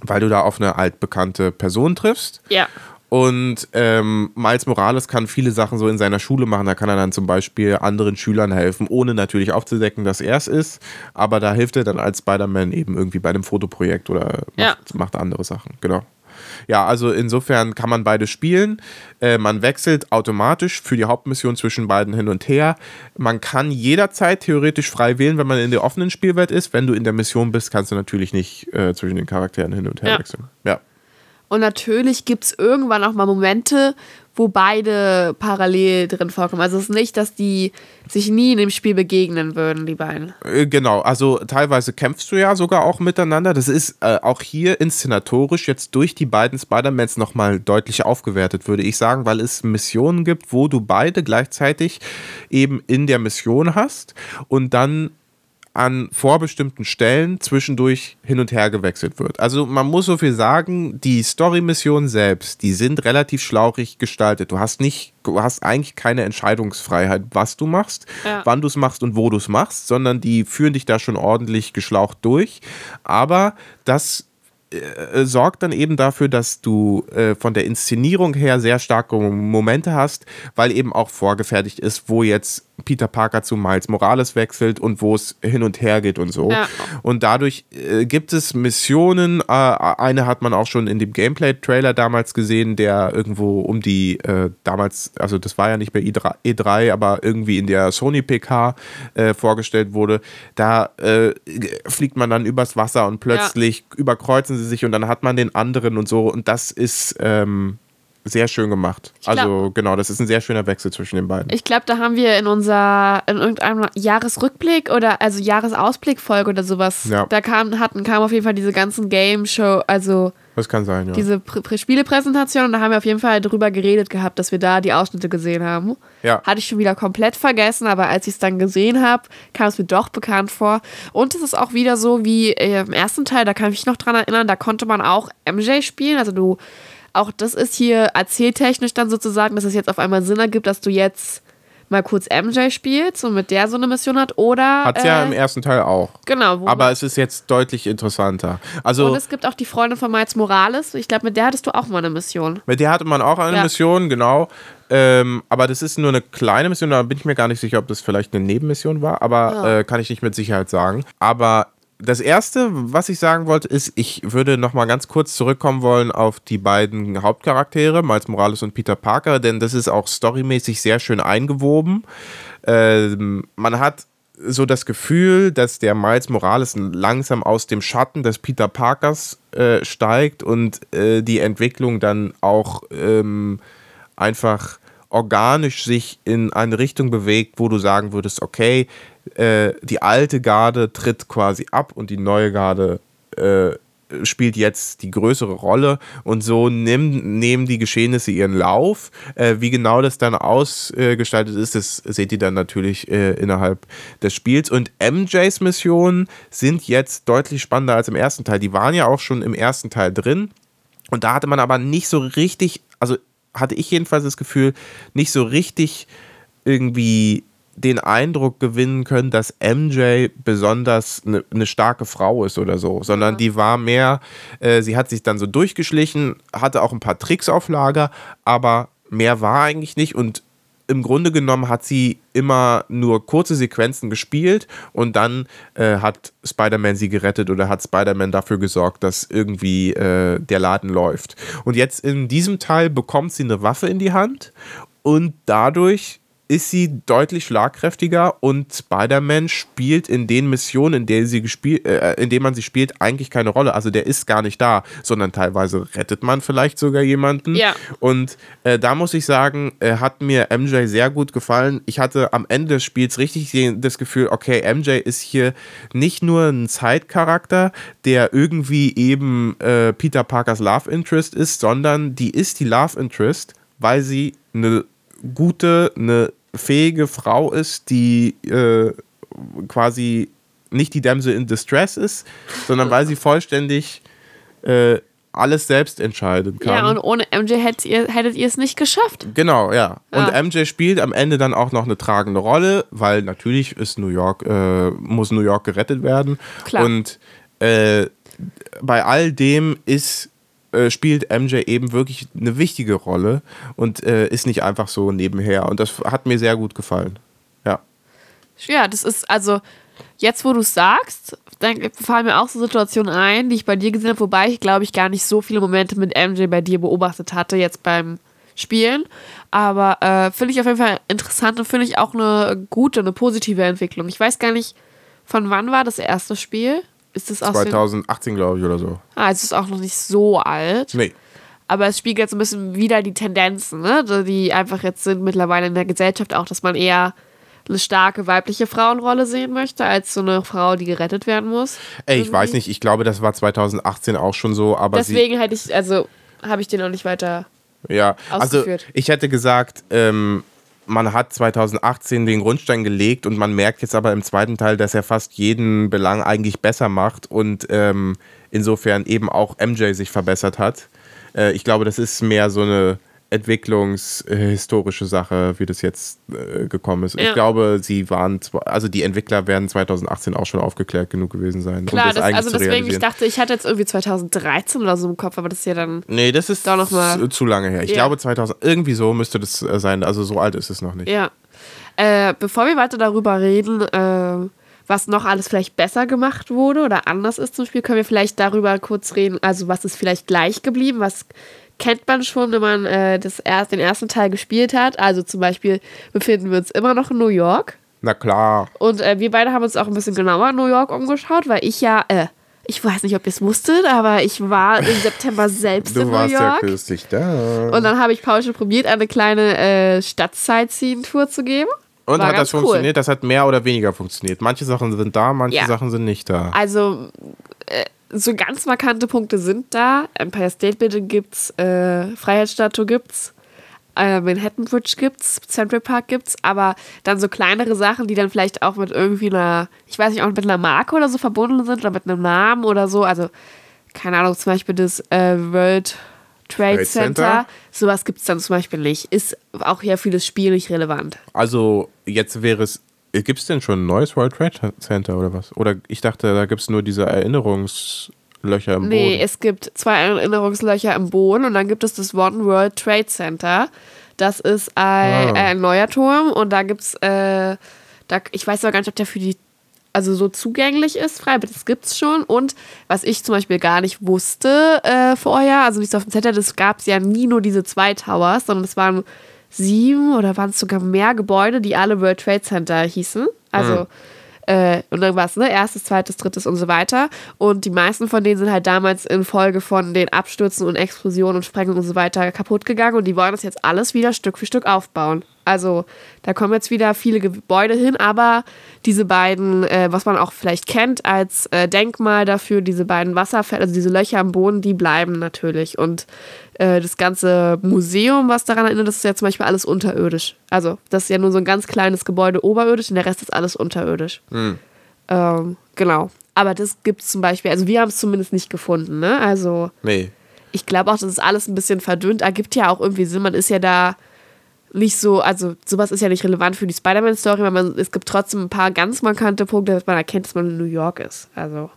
weil du da auf eine altbekannte Person triffst. Ja. Und ähm, Miles Morales kann viele Sachen so in seiner Schule machen. Da kann er dann zum Beispiel anderen Schülern helfen, ohne natürlich aufzudecken, dass er es ist. Aber da hilft er dann als Spider-Man eben irgendwie bei einem Fotoprojekt oder macht, Ja. macht andere Sachen. Genau. Ja, also insofern kann man beide spielen. Äh, man wechselt automatisch für die Hauptmission zwischen beiden hin und her. Man kann jederzeit theoretisch frei wählen, wenn man in der offenen Spielwelt ist. Wenn du in der Mission bist, kannst du natürlich nicht äh, zwischen den Charakteren hin und her Ja. wechseln. Ja. Und natürlich gibt es irgendwann auch mal Momente, wo beide parallel drin vorkommen. Also es ist nicht, dass die sich nie in dem Spiel begegnen würden, die beiden. Äh, Genau, also teilweise kämpfst du ja sogar auch miteinander. Das ist äh, auch hier inszenatorisch jetzt durch die beiden Spider-Mans nochmal deutlich aufgewertet, würde ich sagen, weil es Missionen gibt, wo du beide gleichzeitig eben in der Mission hast und dann an vorbestimmten Stellen zwischendurch hin und her gewechselt wird. Also man muss so viel sagen, die Story-Missionen selbst, die sind relativ schlauchig gestaltet. Du hast nicht, du hast eigentlich keine Entscheidungsfreiheit, was du machst, Ja. wann du es machst und wo du es machst, sondern die führen dich da schon ordentlich geschlaucht durch. Aber das äh, sorgt dann eben dafür, dass du äh, von der Inszenierung her sehr starke Momente hast, weil eben auch vorgefertigt ist, wo jetzt Peter Parker zu Miles Morales wechselt und wo es hin und her geht und so. Ja. Und dadurch äh, gibt es Missionen, äh, eine hat man auch schon in dem Gameplay-Trailer damals gesehen, der irgendwo um die, äh, damals, also das war ja nicht bei E3, E3 aber irgendwie in der Sony PK äh, vorgestellt wurde. Da äh, fliegt man dann übers Wasser und plötzlich überkreuzen sie sich und dann hat man den anderen und so. Und das ist ähm, sehr schön gemacht. glaub- also genau, das ist ein sehr schöner Wechsel zwischen den beiden. Ich glaube, da haben wir in unser, in irgendeinem Jahresrückblick oder also Jahresausblick-Folge oder sowas, Ja. da kam, hatten, kamen auf jeden Fall diese ganzen Game-Show, also Das kann sein, ja. diese Pr Pr Spielepräsentation und da haben wir auf jeden Fall drüber geredet gehabt, dass wir da die Ausschnitte gesehen haben. Ja. Hatte ich schon wieder komplett vergessen, aber als ich es dann gesehen habe, kam es mir doch bekannt vor. Und es ist auch wieder so wie äh, im ersten Teil, da kann ich mich noch dran erinnern, da konnte man auch MJ spielen. Also du, auch das ist hier erzähltechnisch dann sozusagen, dass es jetzt auf einmal Sinn ergibt, dass du jetzt mal kurz MJ spielst und mit der so eine Mission hat. Oder Hat äh, ja im ersten Teil auch. genau, wo Aber es ist jetzt deutlich interessanter. Also und es gibt auch die Freundin von Miles Morales. Ich glaube, mit der hattest du auch mal eine Mission. mit der hatte man auch eine Ja. Mission, genau. Ähm, aber das ist nur eine kleine Mission, da bin ich mir gar nicht sicher, ob das vielleicht eine Nebenmission war, aber Ja. äh, kann ich nicht mit Sicherheit sagen. Aber das erste, was ich sagen wollte, ist, ich würde noch mal ganz kurz zurückkommen wollen auf die beiden Hauptcharaktere, Miles Morales und Peter Parker, denn das ist auch storymäßig sehr schön eingewoben. Ähm, man hat so das Gefühl, dass der Miles Morales langsam aus dem Schatten des Peter Parkers äh, steigt und äh, die Entwicklung dann auch ähm, einfach organisch sich in eine Richtung bewegt, wo du sagen würdest, okay, äh, die alte Garde tritt quasi ab und die neue Garde äh, spielt jetzt die größere Rolle und so nehmen, nehmen die Geschehnisse ihren Lauf. Äh, wie genau das dann ausgestaltet ist, das seht ihr dann natürlich äh, innerhalb des Spiels. Und MJs Missionen sind jetzt deutlich spannender als im ersten Teil. Die waren ja auch schon im ersten Teil drin. Und da hatte man aber nicht so richtig, also hatte ich jedenfalls das Gefühl, nicht so richtig irgendwie den Eindruck gewinnen können, dass MJ besonders eine ne starke Frau ist oder so, sondern die war mehr, äh, sie hat sich dann so durchgeschlichen, hatte auch ein paar Tricks auf Lager, aber mehr war eigentlich nicht und im Grunde genommen hat sie immer nur kurze Sequenzen gespielt und dann äh, hat Spider-Man sie gerettet oder hat Spider-Man dafür gesorgt, dass irgendwie äh, der Laden läuft. Und jetzt in diesem Teil bekommt sie eine Waffe in die Hand und dadurch ist sie deutlich schlagkräftiger und Spider-Man spielt in den Missionen, in denen, sie gespielt, äh, in denen man sie spielt, eigentlich keine Rolle. Also der ist gar nicht da, sondern teilweise rettet man vielleicht sogar jemanden. Ja. Und äh, da muss ich sagen, äh, hat mir MJ sehr gut gefallen. Ich hatte am Ende des Spiels richtig das Gefühl, okay, MJ ist hier nicht nur ein Zeitcharakter, der irgendwie eben äh, Peter Parkers Love Interest ist, sondern die ist die Love Interest, weil sie eine gute, eine fähige Frau ist, die äh, quasi nicht die Damsel in Distress ist, sondern weil sie vollständig äh, alles selbst entscheiden kann. Ja, und ohne MJ hättet ihr, hättet ihr es nicht geschafft. Genau, ja. Und. MJ spielt am Ende dann auch noch eine tragende Rolle, weil natürlich ist New York, äh, muss New York gerettet werden. Klar. Und äh, bei all dem ist, äh, spielt MJ eben wirklich eine wichtige Rolle und äh, ist nicht einfach so nebenher. Und das hat mir sehr gut gefallen. Ja. Ja, das ist also jetzt, wo du es sagst, dann fallen mir auch so Situationen ein, die ich bei dir gesehen habe, wobei ich glaube ich gar nicht so viele Momente mit MJ bei dir beobachtet hatte, jetzt beim Spielen. Aber äh, finde ich auf jeden Fall interessant und finde ich auch eine gute, eine positive Entwicklung. Ich weiß gar nicht, von wann war das erste Spiel? Ist das den- 2018, glaube ich, oder so. Ah, es ist auch noch nicht so alt. Nee. Aber es spiegelt so ein bisschen wieder die Tendenzen, ne? die einfach jetzt sind mittlerweile in der Gesellschaft auch, dass man eher eine starke weibliche Frauenrolle sehen möchte, als so eine Frau, die gerettet werden muss. Ey, ich weiß Irgendwie. nicht, ich glaube, das war 2018 auch schon so, aber. Deswegen hätte ich, also habe ich den noch nicht weiter. Ja, also ausgeführt. ich hätte gesagt, ähm, man hat 2018 den Grundstein gelegt und man merkt jetzt aber im zweiten Teil, dass er fast jeden Belang eigentlich besser macht und ähm, insofern eben auch MJ sich verbessert hat. Äh, ich glaube, das ist mehr so eine entwicklungshistorische Sache, wie das jetzt äh, gekommen ist. Ja. Ich glaube, sie waren, also die Entwickler werden 2018 auch schon aufgeklärt genug gewesen sein. Klar, um das, das, also deswegen, ich dachte, ich hatte jetzt irgendwie 2013 oder so im Kopf, aber das ist ja dann. Nee, das ist Da noch mal- zu- zu lange her. Ich Ja. glaube 2000, irgendwie so müsste das äh, sein. Also so alt ist es noch nicht. Ja. Äh, bevor wir weiter darüber reden, äh, was noch alles vielleicht besser gemacht wurde oder anders ist zum Spiel, können wir vielleicht darüber kurz reden. Also, was ist vielleicht gleich geblieben? Was kennt man schon, wenn man äh, das erst, den ersten Teil gespielt hat? Also, zum Beispiel befinden wir uns immer noch in New York. Na klar. Und äh, wir beide haben uns auch ein bisschen genauer in New York umgeschaut, weil ich ja, äh, ich weiß nicht, ob ihr es wusstet, aber ich war im September selbst in Du New warst ja York. kürzlich da. und dann habe ich Paul schon probiert, eine kleine äh, Stadt-Sightseeing-Tour zu geben. Und War hat das ganz cool. funktioniert? Das hat mehr oder weniger funktioniert. Manche Sachen sind da, manche Ja. Sachen sind nicht da. Also, äh, so ganz markante Punkte sind da. Empire State Building gibt's, äh, Freiheitsstatue gibt's, äh, Manhattan Bridge gibt's, Central Park gibt's, aber dann so kleinere Sachen, die dann vielleicht auch mit irgendwie einer, ich weiß nicht, auch mit einer Marke oder so verbunden sind oder mit einem Namen oder so. Also, keine Ahnung, zum Beispiel das äh, World Trade, Trade Center. Center. Sowas gibt's dann zum Beispiel nicht. Ist auch hier für das Spiel nicht relevant. Also jetzt wäre es. Gibt es denn schon ein neues World Trade Center oder was? Oder ich dachte, da gibt es nur diese Erinnerungslöcher im Nee, Boden. es gibt zwei Erinnerungslöcher im Boden und dann gibt es das One World Trade Center. Das ist ein, Ah. ein neuer Turm und da gibt es, äh, da, ich weiß aber gar nicht, ob der für die, also so zugänglich ist, frei, aber das gibt's schon. Und was ich zum Beispiel gar nicht wusste äh, vorher, also nicht so auf dem Zettel, das gab es ja nie nur diese zwei Towers, sondern es waren sieben oder waren es sogar mehr Gebäude, die alle World Trade Center hießen. Also äh, und dann war es, ne, erstes, zweites, drittes und so weiter. Und die meisten von denen sind halt damals infolge von den Abstürzen und Explosionen und Sprengungen und so weiter kaputt gegangen und die wollen das jetzt alles wieder Stück für Stück aufbauen. Also da kommen jetzt wieder viele Gebäude hin, aber diese beiden, äh, was man auch vielleicht kennt als äh, Denkmal dafür, diese beiden Wasserfälle, also diese Löcher am Boden, die bleiben natürlich. Und äh, das ganze Museum, was daran erinnert, das ist ja zum Beispiel alles unterirdisch. Also das ist ja nur so ein ganz kleines Gebäude oberirdisch und der Rest ist alles unterirdisch. Ähm, genau. Aber das gibt es zum Beispiel, also wir haben es zumindest nicht gefunden, ne? Also Nee. ich glaube auch, das ist alles ein bisschen verdünnt. Ergibt ja auch irgendwie Sinn. Man ist ja da nicht so, also sowas ist ja nicht relevant für die Spider-Man-Story, weil man, es gibt trotzdem ein paar ganz markante Punkte, dass man erkennt, dass man in New York ist. Also,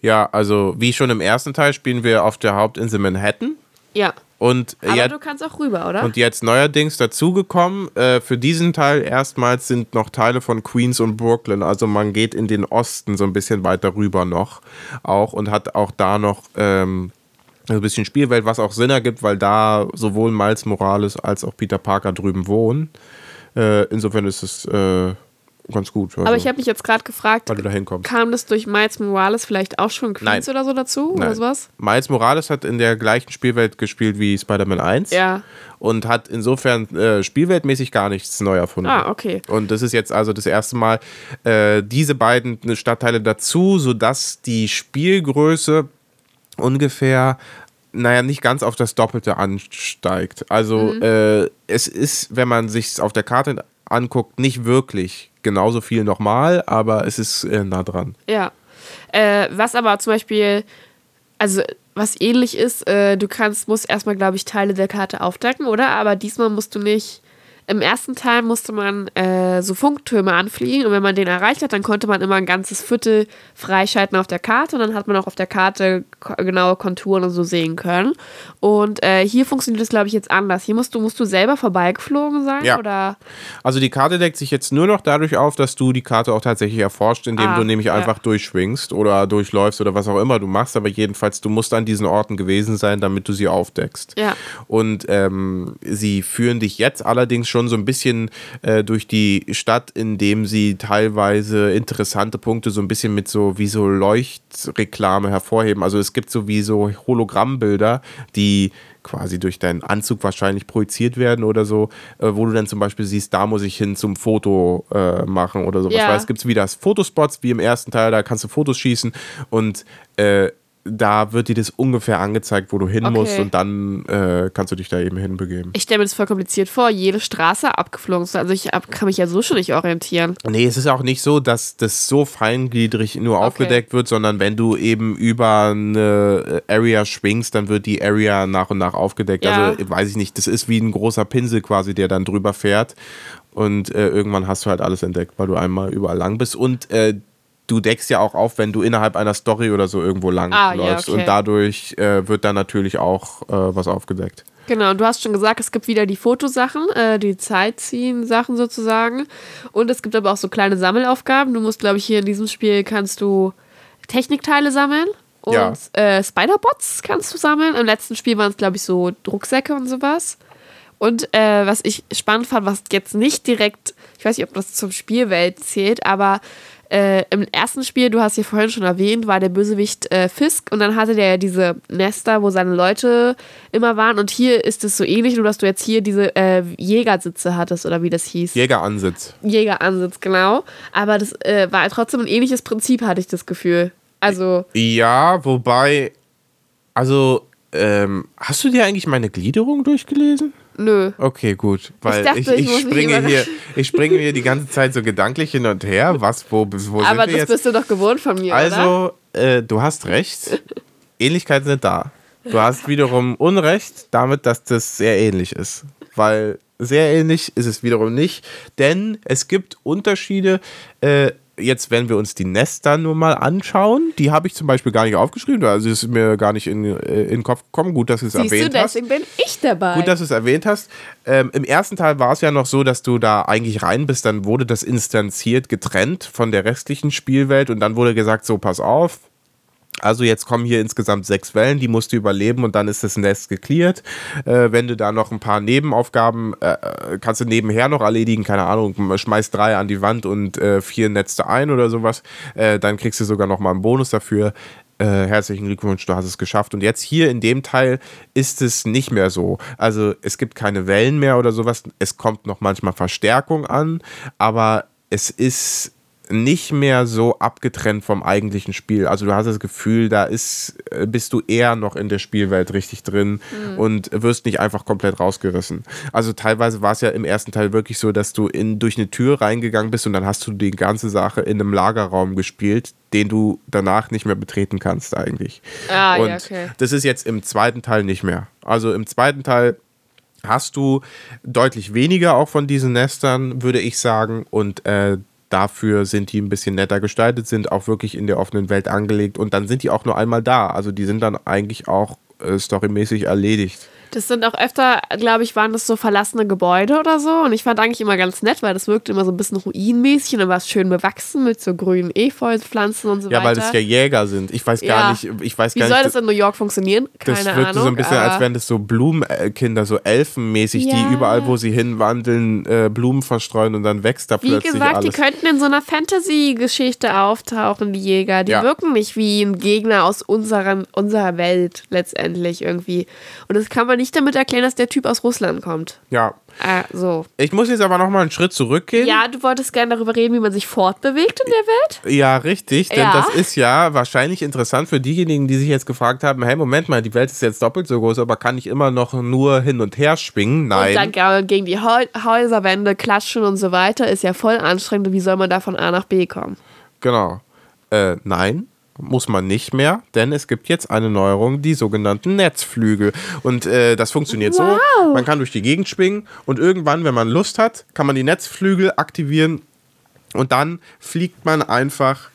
Ja, also wie schon im ersten Teil spielen wir auf der Hauptinsel Manhattan. Ja. Und Aber jetzt, du kannst auch rüber, oder? und jetzt neuerdings dazugekommen, äh, für diesen Teil erstmals sind noch Teile von Queens und Brooklyn. Also man geht in den Osten so ein bisschen weiter rüber noch auch und hat auch da noch ähm, ein bisschen Spielwelt, was auch Sinn ergibt, weil da sowohl Miles Morales als auch Peter Parker drüben wohnen. Äh, insofern ist es äh, ganz gut. Also, Aber ich habe mich jetzt gerade gefragt, kam das durch Miles Morales vielleicht auch schon Queens Nein. oder so dazu? Oder Nein. sowas? Miles Morales hat in der gleichen Spielwelt gespielt wie Spider-Man 1 Ja. und hat insofern äh, spielweltmäßig gar nichts neu erfunden. Ah, okay. Und das ist jetzt also das erste Mal äh, diese beiden Stadtteile dazu, sodass die Spielgröße ungefähr, naja, nicht ganz auf das Doppelte ansteigt. Also Mhm. äh, es ist, wenn man sich auf der Karte anguckt, nicht wirklich genauso viel nochmal, aber es ist äh, nah dran. Ja. Äh, was aber zum Beispiel, also was ähnlich ist, äh, du kannst, musst erstmal, glaube ich, Teile der Karte aufdecken, oder? Aber diesmal musst du nicht im ersten Teil musste man äh, so Funktürme anfliegen und wenn man den erreicht hat, dann konnte man immer ein ganzes Viertel freischalten auf der Karte und dann hat man auch auf der Karte genaue Konturen und so sehen können. Und äh, hier funktioniert das, glaube ich, jetzt anders. Hier musst du, musst du selber vorbeigeflogen sein Ja. oder Also die Karte deckt sich jetzt nur noch dadurch auf, dass du die Karte auch tatsächlich erforscht, indem Ah, du nämlich ja. einfach durchschwingst oder durchläufst oder was auch immer du machst. Aber jedenfalls, du musst an diesen Orten gewesen sein, damit du sie aufdeckst. Ja. Und ähm, sie führen dich jetzt allerdings schon so ein bisschen äh, durch die Stadt, indem sie teilweise interessante Punkte so ein bisschen mit so wie so Leuchtreklame hervorheben. Also es gibt so wie so Hologrammbilder, die quasi durch deinen Anzug wahrscheinlich projiziert werden oder so, äh, wo du dann zum Beispiel siehst, da muss ich hin zum Foto äh, machen oder sowas. Ja. Weil es gibt wieder Fotospots, wie im ersten Teil, da kannst du Fotos schießen und äh, da wird dir das ungefähr angezeigt, wo du hin Okay. musst und dann äh, kannst du dich da eben hinbegeben. ich stelle mir das voll kompliziert vor, jede Straße abgeflogen zu. Also ich ab, kann mich ja so schon nicht orientieren. Nee, es ist auch nicht so, dass das so feingliedrig nur aufgedeckt wird, sondern wenn du eben über eine Area schwingst, dann wird die Area nach und nach aufgedeckt. Ja. Also weiß ich nicht, das ist wie ein großer Pinsel quasi, der dann drüber fährt und äh, irgendwann hast du halt alles entdeckt, weil du einmal überall lang bist und äh, Du deckst ja auch auf, wenn du innerhalb einer Story oder so irgendwo lang Ah, ja, läufst. okay. Und dadurch äh, wird dann natürlich auch äh, was aufgedeckt. Genau, und du hast schon gesagt, es gibt wieder die Fotosachen, äh, die Zeitziehen-Sachen sozusagen. Und es gibt aber auch so kleine Sammelaufgaben. Du musst, glaube ich, hier in diesem Spiel kannst du Technikteile sammeln. Und Ja. äh, Spider-Bots kannst du sammeln. Im letzten Spiel waren es, glaube ich, so Drucksäcke und sowas. Und äh, was ich spannend fand, was jetzt nicht direkt, ich weiß nicht, ob das zum Spielwelt zählt, aber äh, im ersten Spiel, du hast ja vorhin schon erwähnt, war der Bösewicht äh, Fisk und dann hatte der ja diese Nester, wo seine Leute immer waren. Und hier ist es so ähnlich, nur dass du jetzt hier diese äh, Jägersitze hattest oder wie das hieß. Jägeransitz. Jägeransitz, genau. Aber das äh, war trotzdem ein ähnliches Prinzip, hatte ich das Gefühl. Also, Ja, wobei, also, ähm, hast du dir eigentlich meine Gliederung durchgelesen? Nö. Okay, gut. Weil dachte, ich, ich ich, springe hier, ich springe hier die ganze Zeit so gedanklich hin und her. Was, wo, wo Aber das jetzt? bist du doch gewohnt von mir, oder? Also, äh, du hast recht. Ähnlichkeiten sind da. Du hast wiederum Unrecht damit, dass das sehr ähnlich ist. Weil sehr ähnlich ist es wiederum nicht. Denn es gibt Unterschiede. Äh, jetzt, wenn wir uns die Nester nur mal anschauen, die habe ich zum Beispiel gar nicht aufgeschrieben. Also ist mir gar nicht in, äh, in den Kopf gekommen. Gut, dass du es Siehst du, erwähnt hast. deswegen bin ich dabei. Gut, dass du es erwähnt hast. Ähm, Im ersten Teil war es ja noch so, dass du da eigentlich rein bist, dann wurde das instanziert, getrennt von der restlichen Spielwelt und dann wurde gesagt, so pass auf. Also jetzt kommen hier insgesamt sechs Wellen, die musst du überleben und dann ist das Nest geklärt. Äh, wenn du da noch ein paar Nebenaufgaben äh, äh, kannst du nebenher noch erledigen, keine Ahnung, schmeiß drei an die Wand und äh, vier Netze ein oder sowas, äh, dann kriegst du sogar noch mal einen Bonus dafür. Äh, herzlichen Glückwunsch, du hast es geschafft. Und jetzt hier in dem Teil ist es nicht mehr so. Also es gibt keine Wellen mehr oder sowas. Es kommt noch manchmal Verstärkung an, aber es ist nicht mehr so abgetrennt vom eigentlichen Spiel. Also du hast das Gefühl, da ist, äh, bist du eher noch in der Spielwelt richtig drin und wirst nicht einfach komplett rausgerissen. Also teilweise war es ja im ersten Teil wirklich so, dass du in, durch eine Tür reingegangen bist und dann hast du die ganze Sache in einem Lagerraum gespielt, den du danach nicht mehr betreten kannst eigentlich. Ah, und ja, okay. das ist jetzt im zweiten Teil nicht mehr. Also im zweiten Teil hast du deutlich weniger auch von diesen Nestern, würde ich sagen. Und äh, dafür sind die ein bisschen netter gestaltet, sind auch wirklich in der offenen Welt angelegt und dann sind die auch nur einmal da. Also die sind dann eigentlich auch äh, storymäßig erledigt. Das sind auch öfter, glaube ich, waren das so verlassene Gebäude oder so. Und ich fand eigentlich immer ganz nett, weil das wirkte immer so ein bisschen ruinenmäßig und dann war es schön bewachsen mit so grünen Efeu-Pflanzen und so Ja, weiter. weil das ja Jäger sind. Ich weiß Ja. gar nicht, ich weiß Wie gar soll nicht. das in New York funktionieren? Keine das wirkte Ahnung. so ein bisschen, als wären das so Blumenkinder, so Elfenmäßig, Ja. die überall, wo sie hinwandeln, äh, Blumen verstreuen und dann wächst da Wie plötzlich gesagt, alles. die könnten in so einer Fantasy-Geschichte auftauchen, die Jäger. Die Ja. wirken nicht wie ein Gegner aus unseren, unserer Welt letztendlich irgendwie. Und das kann man nicht damit erklären, dass der Typ aus Russland kommt. ja. Äh, so. Ich muss jetzt aber noch mal einen Schritt zurückgehen. Ja, du wolltest gerne darüber reden, wie man sich fortbewegt in der Welt? Ja, richtig, denn Ja. das ist ja wahrscheinlich interessant für diejenigen, die sich jetzt gefragt haben, hey, Moment mal, die Welt ist jetzt doppelt so groß, aber kann ich immer noch nur hin und her schwingen? Nein. Und dann ge- gegen die Häu Häuserwände klatschen und so weiter ist ja voll anstrengend. Wie soll man da von A nach B kommen? Genau. Äh, nein. Muss man nicht mehr, denn es gibt jetzt eine Neuerung, die sogenannten Netzflügel. Und äh, das funktioniert Wow. so, man kann durch die Gegend schwingen und irgendwann, wenn man Lust hat, kann man die Netzflügel aktivieren und dann fliegt man einfach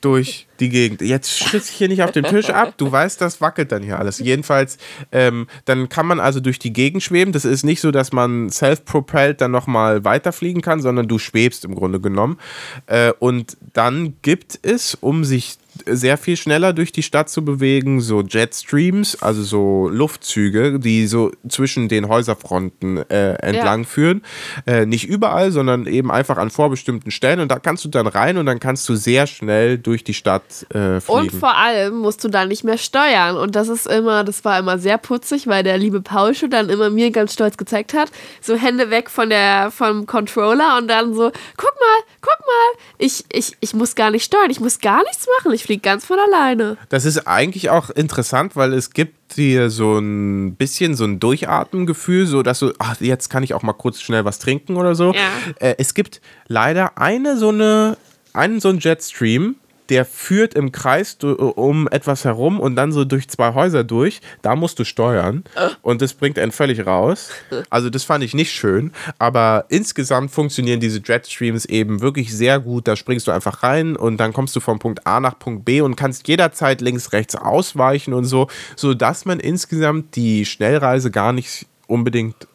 durch die Gegend. Jetzt schütze ich hier nicht auf den Tisch ab. Du weißt, das wackelt dann hier alles. Jedenfalls, ähm, dann kann man also durch die Gegend schweben. Das ist nicht so, dass man self-propelled dann nochmal weiterfliegen kann, sondern du schwebst im Grunde genommen. Äh, und dann gibt es, um sich sehr viel schneller durch die Stadt zu bewegen, so Jetstreams, also so Luftzüge, die so zwischen den Häuserfronten äh, entlang Ja. führen. Äh, nicht überall, sondern eben einfach an vorbestimmten Stellen. Und da kannst du dann rein und dann kannst du sehr schnell durch die Stadt äh, fliegen. Und vor allem musst du dann nicht mehr steuern. Und das ist immer, das war immer sehr putzig, weil der liebe Pausche dann immer mir ganz stolz gezeigt hat, so Hände weg von der, vom Controller und dann so, guck mal, guck mal, ich, ich, ich muss gar nicht steuern, ich muss gar nichts machen, ich fliege ganz von alleine. Das ist eigentlich auch interessant, weil es gibt dir so ein bisschen so ein Durchatmengefühl, so dass du, ach, jetzt kann ich auch mal kurz schnell was trinken oder so. Ja. Äh, es gibt leider eine so eine, einen so einen Jetstream, der führt im Kreis du- um etwas herum und dann so durch zwei Häuser durch. Da musst du steuern und das bringt einen völlig raus. Also das fand ich nicht schön, aber insgesamt funktionieren diese Jetstreams eben wirklich sehr gut. Da springst du einfach rein und dann kommst du vom Punkt A nach Punkt B und kannst jederzeit links, rechts ausweichen und so, sodass man insgesamt die Schnellreise gar nicht unbedingt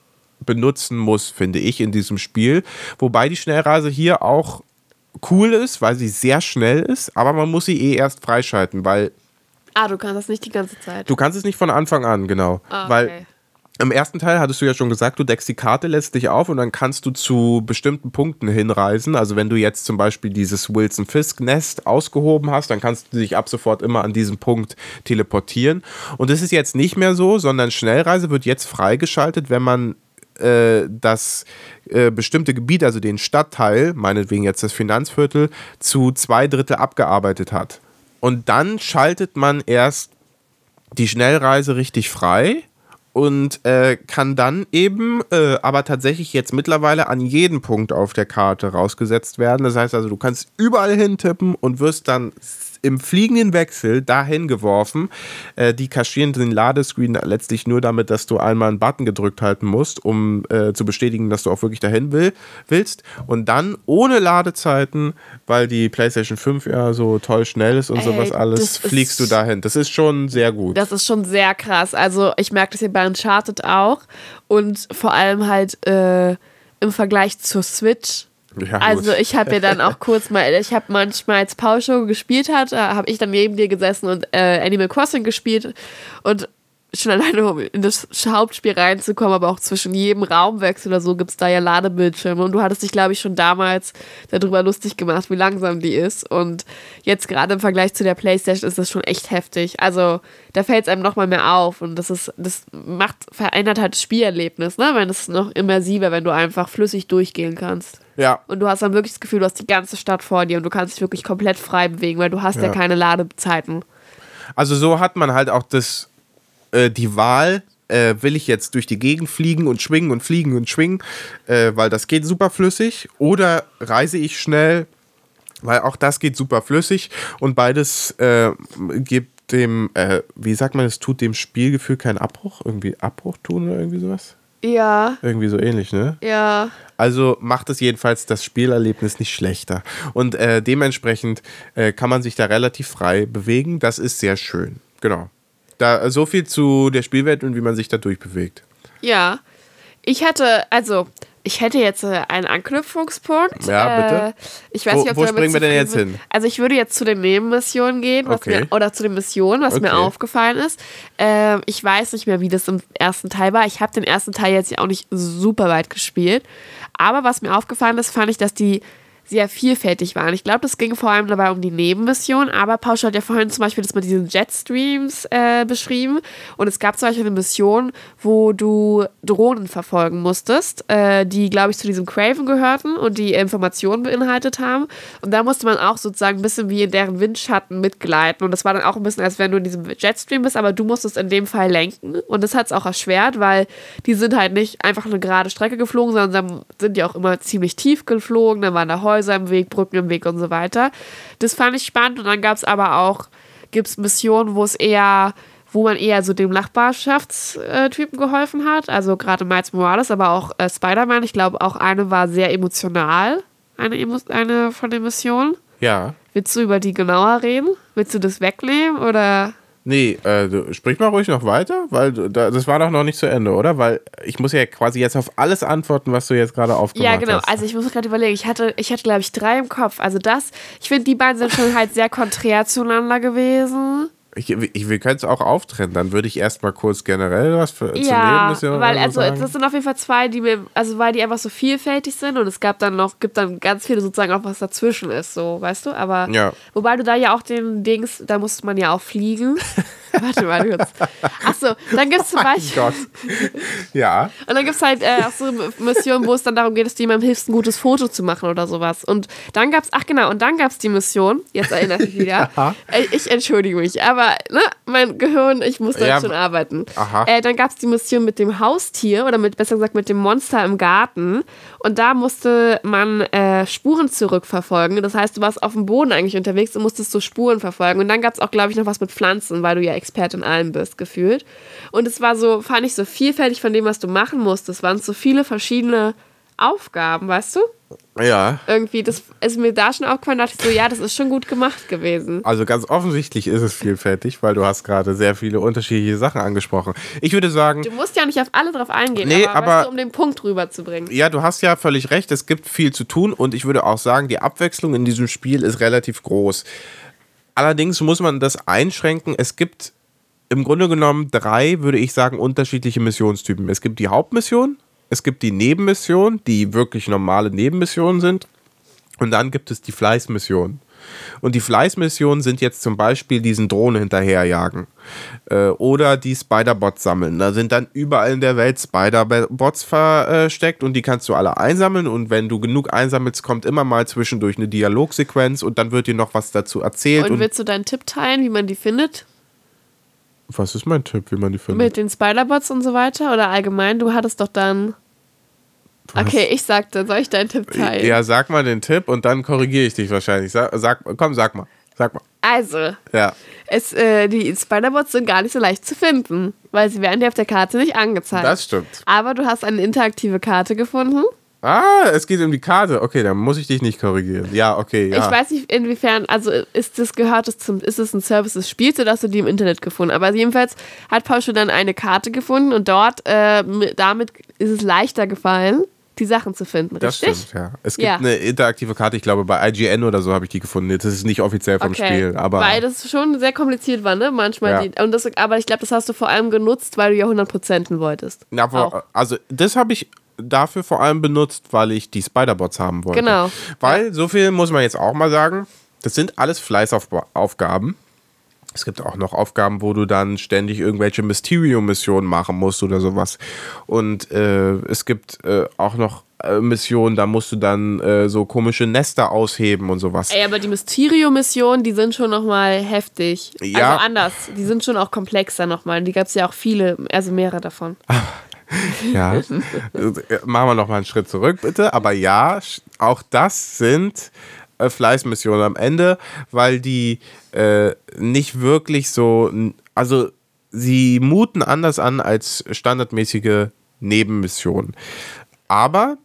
benutzen muss, finde ich, in diesem Spiel. Wobei die Schnellreise hier auch cool ist, weil sie sehr schnell ist, aber man muss sie eh erst freischalten, weil Ah, du kannst das nicht die ganze Zeit. du kannst es nicht von Anfang an, genau. Ah, Weil okay. im ersten Teil hattest du ja schon gesagt, du deckst die Karte letztlich auf und dann kannst du zu bestimmten Punkten hinreisen. Also wenn du jetzt zum Beispiel dieses Wilson Fisk Nest ausgehoben hast, dann kannst du dich ab sofort immer an diesen Punkt teleportieren. Und das ist jetzt nicht mehr so, sondern Schnellreise wird jetzt freigeschaltet, wenn man äh, das äh, bestimmte Gebiet, also den Stadtteil, meinetwegen jetzt das Finanzviertel, zu zwei Drittel abgearbeitet hat. Und dann schaltet man erst die Schnellreise richtig frei und äh, kann dann eben äh, aber tatsächlich jetzt mittlerweile an jeden Punkt auf der Karte rausgesetzt werden. Das heißt also, du kannst überall hintippen und wirst dann im fliegenden Wechsel dahin geworfen. Äh, die kaschieren den Ladescreen letztlich nur damit, dass du einmal einen Button gedrückt halten musst, um äh, zu bestätigen, dass du auch wirklich dahin will, willst. Und dann ohne Ladezeiten, weil die PlayStation 5 ja so toll schnell ist und Ey, sowas alles, fliegst du dahin. Das ist schon sehr gut. Das ist schon sehr krass. Also ich merke das hier bei Uncharted auch. Und vor allem halt äh, im Vergleich zur Switch. Ja, also gut. ich habe ja dann auch kurz mal, ich habe manchmal als Paul Show gespielt hat, habe ich dann neben dir gesessen und äh, Animal Crossing gespielt und schon alleine, um in das Hauptspiel reinzukommen, aber auch zwischen jedem Raumwechsel oder so gibt es da ja Ladebildschirme und du hattest dich, glaube ich, schon damals darüber lustig gemacht, wie langsam die ist und jetzt gerade im Vergleich zu der Playstation ist das schon echt heftig. Also da fällt es einem nochmal mehr auf und das ist, das macht, verändert halt das Spielerlebnis, ne, wenn es noch immersiver, wenn du einfach flüssig durchgehen kannst. Ja, Und du hast dann wirklich das Gefühl, du hast die ganze Stadt vor dir und du kannst dich wirklich komplett frei bewegen, weil du hast ja, Ja. keine Ladezeiten. Also so hat man halt auch das, äh, die Wahl, äh, will ich jetzt durch die Gegend fliegen und schwingen und fliegen und schwingen, äh, weil das geht super flüssig, oder reise ich schnell, weil auch das geht super flüssig und beides äh, gibt dem, äh, wie sagt man, es tut dem Spielgefühl keinen Abbruch, irgendwie Abbruch tun oder irgendwie sowas? Ja, Irgendwie so ähnlich, ne? ja. Also macht es jedenfalls das Spielerlebnis nicht schlechter. Und äh, dementsprechend äh, kann man sich da relativ frei bewegen. Das ist sehr schön. Genau. Da, so viel zu der Spielwelt und wie man sich da durchbewegt. Ja. Ich hätte, also, ich hätte jetzt äh, einen Anknüpfungspunkt. Ja, bitte. Äh, ich weiß Wo- nicht, ob wo springen wir denn jetzt hin? Also ich würde jetzt zu den Nebenmissionen gehen, Okay. mir, oder zu den Missionen, was mir Okay. aufgefallen ist. Ähm, ich weiß nicht mehr, wie das im ersten Teil war. Ich habe den ersten Teil jetzt ja auch nicht super weit gespielt. Aber was mir aufgefallen ist, fand ich, dass die sehr vielfältig waren. Ich glaube, das ging vor allem dabei um die Nebenmission, aber Pausch hat ja vorhin zum Beispiel das mit diesen Jetstreams äh, beschrieben. Und es gab zum Beispiel eine Mission, wo du Drohnen verfolgen musstest, äh, die, glaube ich, zu diesem Craven gehörten und die Informationen beinhaltet haben. Und da musste man auch sozusagen ein bisschen wie in deren Windschatten mitgleiten. Und das war dann auch ein bisschen, als wenn du in diesem Jetstream bist, aber du musstest in dem Fall lenken. Und das hat es auch erschwert, weil die sind halt nicht einfach eine gerade Strecke geflogen, sondern sind die auch immer ziemlich tief geflogen, dann waren da Häuser im Weg, Brücken im Weg und so weiter. Das fand ich spannend und dann gab es aber auch gibt es Missionen, wo es eher, wo man eher so dem Nachbarschaftstypen geholfen hat. Also gerade Miles Morales, aber auch äh, Spider-Man. Ich glaube, auch eine war sehr emotional, eine, Emo eine von den Missionen. Ja. Willst du über die genauer reden? Willst du das wegnehmen oder? Nee, äh, sprich mal ruhig noch weiter, weil da, das war doch noch nicht zu Ende, oder? Weil ich muss ja quasi jetzt auf alles antworten, was du jetzt gerade aufgemacht hast. Ja, genau. Hast. Also ich muss gerade überlegen. Ich hatte, ich hatte glaube ich, drei im Kopf. Also das, ich finde, die beiden sind schon halt sehr konträr zueinander gewesen. Ich, ich, wir können es auch auftrennen. Dann würde ich erstmal kurz generell was für, ja, zu Nebenmissionen weil oder so also sagen. das sind auf jeden Fall zwei, die mir, also weil die einfach so vielfältig sind und es gab dann noch, gibt dann ganz viele sozusagen auch was dazwischen ist, so, weißt du? Aber Ja. wobei du da ja auch den Dings, da musste man ja auch fliegen. Warte mal kurz. Achso, dann gibt es zum Beispiel. Gott. ja. Und dann gibt es halt äh, auch so Missionen, wo es dann darum geht, dass du jemandem hilfst, ein gutes Foto zu machen oder sowas. Und dann gab es, ach genau, und dann gab es die Mission, jetzt erinnere ich mich wieder. Ja. Äh, ich entschuldige mich, aber ne, mein Gehirn, ich muss da Ja, schon arbeiten. aha. Äh, dann gab es die Mission mit dem Haustier oder mit, besser gesagt mit dem Monster im Garten. Und da musste man äh, Spuren zurückverfolgen. Das heißt, du warst auf dem Boden eigentlich unterwegs und musstest so Spuren verfolgen. Und dann gab es auch, glaube ich, noch was mit Pflanzen, weil du ja Experte in allem bist, gefühlt. Und es war so, fand ich so vielfältig von dem, was du machen musstest. Es waren so viele verschiedene Aufgaben, weißt du? Ja. Irgendwie, das ist mir da schon aufgefallen, dachte ich so, ja, das ist schon gut gemacht gewesen. Also ganz offensichtlich ist es vielfältig, weil du hast gerade sehr viele unterschiedliche Sachen angesprochen. Ich würde sagen, Du musst ja nicht auf alle drauf eingehen, Nee, aber, aber- weißt du, um den Punkt rüberzubringen. ja, du hast ja völlig recht, es gibt viel zu tun und ich würde auch sagen, die Abwechslung in diesem Spiel ist relativ groß. Allerdings muss man das einschränken. Es gibt im Grunde genommen drei, würde ich sagen, unterschiedliche Missionstypen. Es gibt die Hauptmission, es gibt die Nebenmission, die wirklich normale Nebenmissionen sind. Und dann gibt es die Fleißmission. Und die Fleißmissionen sind jetzt zum Beispiel diesen Drohnen hinterherjagen. Äh, oder die Spider-Bots sammeln. Da sind dann überall in der Welt Spider-Bots versteckt und die kannst du alle einsammeln. Und wenn du genug einsammelst, kommt immer mal zwischendurch eine Dialogsequenz und dann wird dir noch was dazu erzählt. Und Und, willst du deinen Tipp teilen, wie man die findet? was ist mein Tipp, wie man die findet? Mit den Spider-Bots und so weiter? Oder allgemein? Du hattest doch dann. Okay, ich sagte, soll ich deinen Tipp teilen? Ja, sag mal den Tipp und dann korrigiere ich dich wahrscheinlich. Sag, sag, komm, sag mal. Sag mal. Also, Ja. es, äh, die Spider-Bots sind gar nicht so leicht zu finden, weil sie werden dir auf der Karte nicht angezeigt. Das stimmt. Aber du hast eine interaktive Karte gefunden. Ah, es geht um die Karte. Okay, dann muss ich dich nicht korrigieren. Ja, okay, ja. Ich weiß nicht, inwiefern, also ist das gehört es zum, ist es ein Service des Spiels oder hast du die im Internet gefunden? Aber jedenfalls hat Paul schon dann eine Karte gefunden und dort, äh, mit, damit ist es leichter gefallen, die Sachen zu finden, Das richtig? stimmt, ja. Es gibt Ja. eine interaktive Karte, ich glaube bei IGN oder so habe ich die gefunden. Das ist nicht offiziell vom Spiel, aber Weil das schon sehr kompliziert war, ne? Manchmal. Ja. Die, und das, aber ich glaube, das hast du vor allem genutzt, weil du ja 100%en wolltest. Ja, aber- also das habe ich dafür vor allem benutzt, weil ich die Spider-Bots haben wollte. Genau. Weil, so viel muss man jetzt auch mal sagen, das sind alles Fleißaufgaben. Es gibt auch noch Aufgaben, wo du dann ständig irgendwelche Mysterio-Missionen machen musst oder sowas. Und äh, es gibt äh, auch noch äh, Missionen, da musst du dann äh, so komische Nester ausheben und sowas. Ey, aber die Mysterio-Missionen, die sind schon nochmal heftig. Ja. Also anders. Die sind schon auch komplexer nochmal. Die gab es ja auch viele, also mehrere davon. Ja. Äh, Machen wir noch mal einen Schritt zurück, bitte. Aber ja, auch das sind äh, Fleißmissionen am Ende, weil die äh, nicht wirklich so, also sie muten anders an als standardmäßige Nebenmissionen. Aber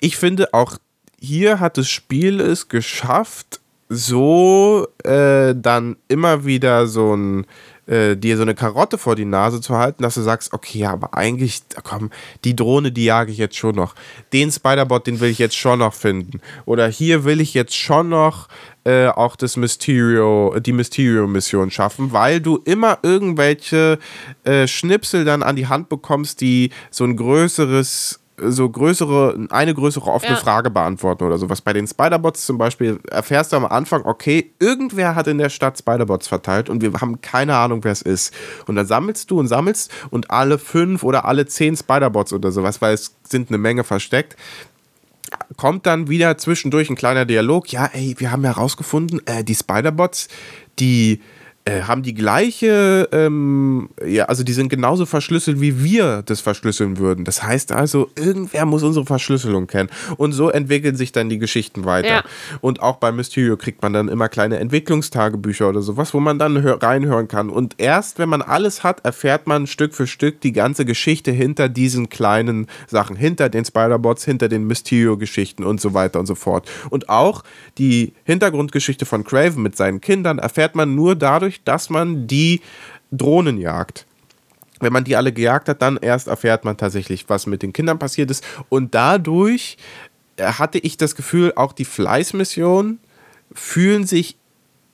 ich finde auch hier hat das Spiel es geschafft, so äh, dann immer wieder so ein äh, dir so eine Karotte vor die Nase zu halten, dass du sagst, okay, aber eigentlich, komm, die Drohne, die jage ich jetzt schon noch. Den Spider-Bot, den will ich jetzt schon noch finden. Oder hier will ich jetzt schon noch äh, auch das Mysterio, die Mysterio-Mission schaffen, weil du immer irgendwelche äh, Schnipsel dann an die Hand bekommst, die so ein größeres so größere, eine größere offene Ja. Frage beantworten oder sowas. Bei den Spider-Bots zum Beispiel erfährst du am Anfang, okay, irgendwer hat in der Stadt Spider-Bots verteilt und wir haben keine Ahnung, wer es ist. Und dann sammelst du und sammelst und alle fünf oder alle zehn Spider-Bots oder sowas, weil es sind eine Menge versteckt, kommt dann wieder zwischendurch ein kleiner Dialog. Ja, ey, wir haben herausgefunden, äh, die Spider-Bots, die äh, haben die gleiche, ähm, ja, also die sind genauso verschlüsselt, wie wir das verschlüsseln würden. Das heißt also, irgendwer muss unsere Verschlüsselung kennen. Und so entwickeln sich dann die Geschichten weiter. Ja. Und auch bei Mysterio kriegt man dann immer kleine Entwicklungstagebücher oder sowas, wo man dann hör- reinhören kann. Und erst wenn man alles hat, erfährt man Stück für Stück die ganze Geschichte hinter diesen kleinen Sachen, hinter den Spider-Bots, hinter den Mysterio-Geschichten und so weiter und so fort. Und auch die Hintergrundgeschichte von Craven mit seinen Kindern erfährt man nur dadurch, dass man die Drohnen jagt. Wenn man die alle gejagt hat, dann erst erfährt man tatsächlich, was mit den Kindern passiert ist. Und dadurch äh, hatte ich das Gefühl, auch die Fleißmissionen fühlen sich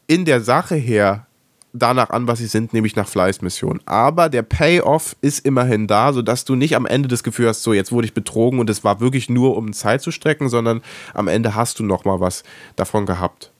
in der Sache her danach an, was sie sind, nämlich nach Fleißmissionen. Aber der Payoff ist immerhin da, sodass du nicht am Ende das Gefühl hast, so jetzt wurde ich betrogen und es war wirklich nur, um Zeit zu strecken, sondern am Ende hast du noch mal was davon gehabt.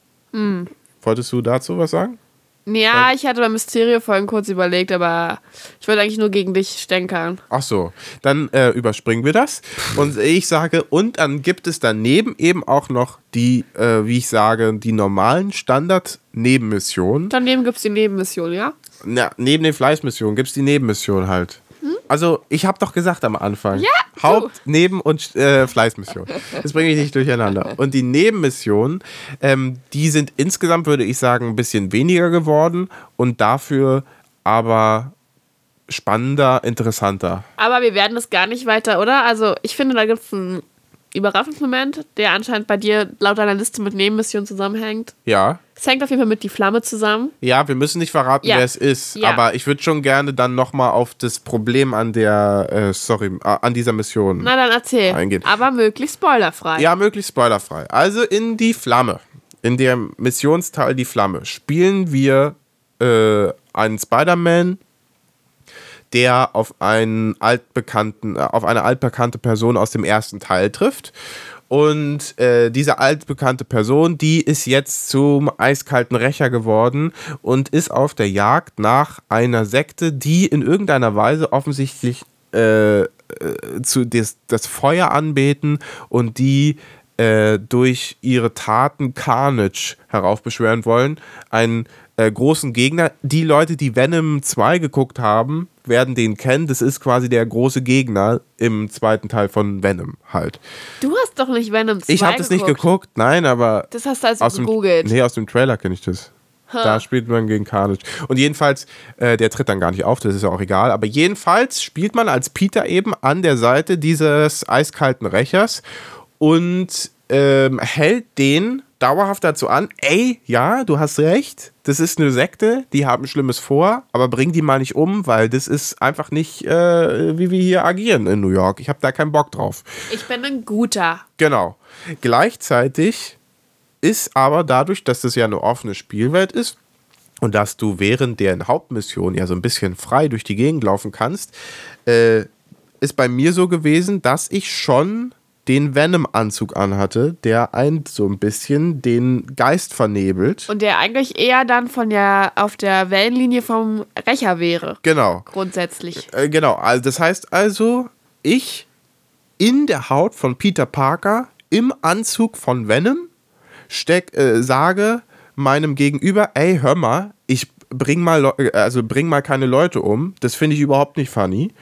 Wolltest du dazu was sagen? Ja, ich hatte bei Mysterio vorhin kurz überlegt, aber ich wollte eigentlich nur gegen dich stänkern. Ach so, dann äh, überspringen wir das. Und ich sage, und dann gibt es daneben eben auch noch die, äh, wie ich sage, die normalen Standard-Nebenmissionen. Daneben gibt es die Nebenmission, ja? Na, neben den Fleißmissionen gibt es die Nebenmission halt. Also, ich habe doch gesagt am Anfang. Ja, du. Haupt-, Neben- und äh, Fleißmission. Das bringe ich nicht durcheinander. Und die Nebenmissionen, ähm, die sind insgesamt, würde ich sagen, ein bisschen weniger geworden und dafür aber spannender, interessanter. Aber wir werden es gar nicht weiter, oder? Also, ich finde, da gibt es einen Überraschungsmoment, der anscheinend bei dir laut deiner Liste mit Nebenmissionen zusammenhängt. Ja. Es hängt auf jeden Fall mit die Flamme zusammen. Ja, wir müssen nicht verraten, Ja. wer es ist. Ja. Aber ich würde schon gerne dann nochmal auf das Problem an der, äh, sorry, an dieser Mission. Na dann erzähl. Eingehen. Aber möglichst spoilerfrei. Ja, möglichst spoilerfrei. Also in die Flamme, in dem Missionsteil Die Flamme, spielen wir äh, einen Spider-Man, der auf einen altbekannten, äh, auf eine altbekannte Person aus dem ersten Teil trifft. Und äh, diese altbekannte Person, die ist jetzt zum eiskalten Rächer geworden und ist auf der Jagd nach einer Sekte, die in irgendeiner Weise offensichtlich äh, äh, zu des, das Feuer anbeten und die äh, durch ihre Taten Carnage heraufbeschwören wollen. Einen äh, großen Gegner. Die Leute, die Venom 2 geguckt haben, werden den kennen. Das ist quasi der große Gegner im zweiten Teil von Venom halt. Du hast doch nicht Venom 2 Ich habe das nicht geguckt, nein, aber Das hast du also aus dem, gegoogelt. nee, aus dem Trailer kenne ich das. Da spielt man gegen Carnage. Und jedenfalls, äh, der tritt dann gar nicht auf, das ist ja auch egal. Aber jedenfalls spielt man als Peter eben an der Seite dieses eiskalten Rächers und ähm, hält den dauerhaft dazu an, ey, ja, du hast recht, das ist eine Sekte, die haben Schlimmes vor, aber bring die mal nicht um, weil das ist einfach nicht, äh, wie wir hier agieren in New York. Ich habe da keinen Bock drauf. Ich bin ein guter. Genau. Gleichzeitig ist aber dadurch, dass das ja eine offene Spielwelt ist und dass du während der Hauptmission ja so ein bisschen frei durch die Gegend laufen kannst, äh, ist bei mir so gewesen, dass ich schon den Venom-Anzug anhatte, der ein so ein bisschen den Geist vernebelt. Und der eigentlich eher dann von der auf der Wellenlinie vom Rächer wäre. genau. Grundsätzlich. Äh, genau, also das heißt also, ich in der Haut von Peter Parker im Anzug von Venom steck, äh, sage meinem Gegenüber, ey, hör mal, ich bring mal, äh, also bring mal keine Leute um. Das finde ich überhaupt nicht funny.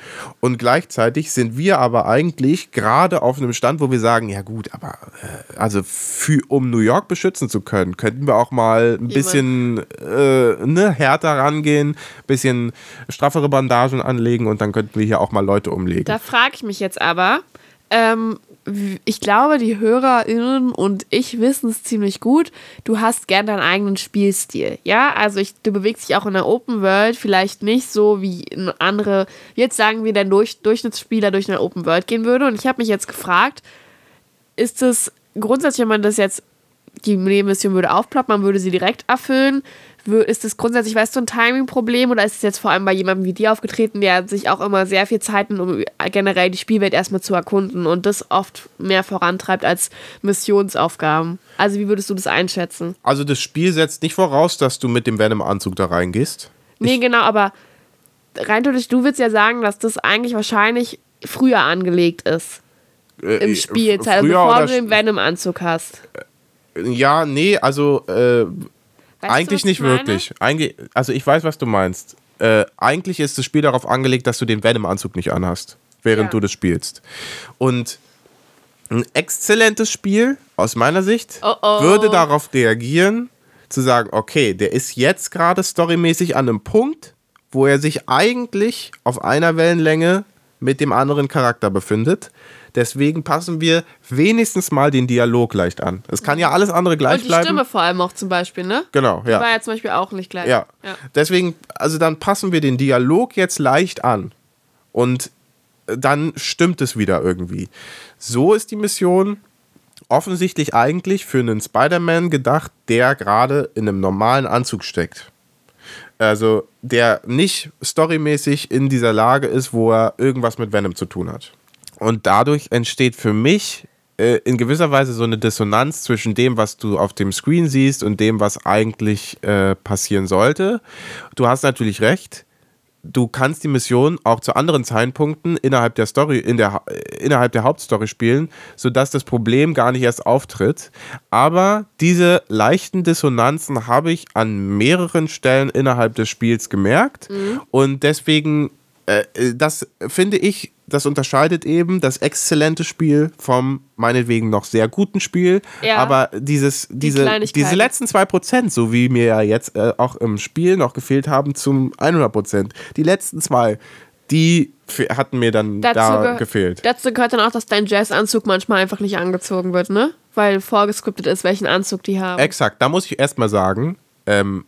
Und gleichzeitig sind wir aber eigentlich gerade auf einem Stand, wo wir sagen, ja gut, aber äh, also für, um New York beschützen zu können, könnten wir auch mal ein bisschen äh, ne, härter rangehen, bisschen straffere Bandagen anlegen und dann könnten wir hier auch mal Leute umlegen. Da frage ich mich jetzt aber, ähm, ich glaube, die HörerInnen und ich wissen es ziemlich gut. Du hast gern deinen eigenen Spielstil. Ja, also ich, du bewegst dich auch in der Open World, vielleicht nicht so wie andere, jetzt sagen wir, der Durch, Durchschnittsspieler durch eine Open World gehen würde. Und ich habe mich jetzt gefragt, ist es grundsätzlich, wenn man das jetzt, die Nebenmission würde aufploppen, man würde sie direkt erfüllen, ist es grundsätzlich, weißt du, ein Timing-Problem oder ist es jetzt vor allem bei jemandem wie dir aufgetreten, der sich auch immer sehr viel Zeit nimmt, um generell die Spielwelt erstmal zu erkunden und das oft mehr vorantreibt als Missionsaufgaben? Also wie würdest du das einschätzen? Also das Spiel setzt nicht voraus, dass du mit dem Venom-Anzug da reingehst. Nee, genau, aber rein theoretisch, du willst ja sagen, dass das eigentlich wahrscheinlich früher angelegt ist Äh, im äh, Spiel, f- also bevor du den Venom-Anzug hast. Ja, nee, also äh, Weißt du, eigentlich was nicht wirklich. Eigentlich, also ich weiß, was du meinst. Äh, eigentlich ist das Spiel darauf angelegt, dass du den Venom-Anzug nicht anhast, während Ja. du das spielst. Und ein exzellentes Spiel, aus meiner Sicht, Oh, oh. würde darauf reagieren, zu sagen, okay, der ist jetzt gerade storymäßig an einem Punkt, wo er sich eigentlich auf einer Wellenlänge mit dem anderen Charakter befindet. Deswegen passen wir wenigstens mal den Dialog leicht an. Es kann ja alles andere gleich Und die bleiben. Stimme vor allem auch zum Beispiel, ne? Genau, Die ja. war ja zum Beispiel auch nicht gleich. Ja. ja. Deswegen, also dann passen wir den Dialog jetzt leicht an. Und dann stimmt es wieder irgendwie. So ist die Mission offensichtlich eigentlich für einen Spider-Man gedacht, der gerade in einem normalen Anzug steckt. Also der nicht storymäßig in dieser Lage ist, wo er irgendwas mit Venom zu tun hat. Und dadurch entsteht für mich äh, in gewisser Weise so eine Dissonanz zwischen dem, was du auf dem Screen siehst und dem, was eigentlich äh, passieren sollte. Du hast natürlich recht. Du kannst die Mission auch zu anderen Zeitpunkten innerhalb der Story, in der, äh, innerhalb der Hauptstory spielen, sodass das Problem gar nicht erst auftritt. Aber diese leichten Dissonanzen habe ich an mehreren Stellen innerhalb des Spiels gemerkt. Und deswegen, äh, äh, das finde ich, das unterscheidet eben das exzellente Spiel vom meinetwegen noch sehr guten Spiel. Ja. Aber dieses, diese, Kleinigkeiten. diese letzten 2%, so wie mir ja jetzt äh, auch im Spiel noch gefehlt haben zum 100%, die letzten zwei, die hatten mir dann da geh- gefehlt. Dazu gehört dann auch, dass dein Jazzanzug manchmal einfach nicht angezogen wird, ne? Weil vorgescriptet ist, welchen Anzug die haben. Exakt, da muss ich erstmal sagen, ähm,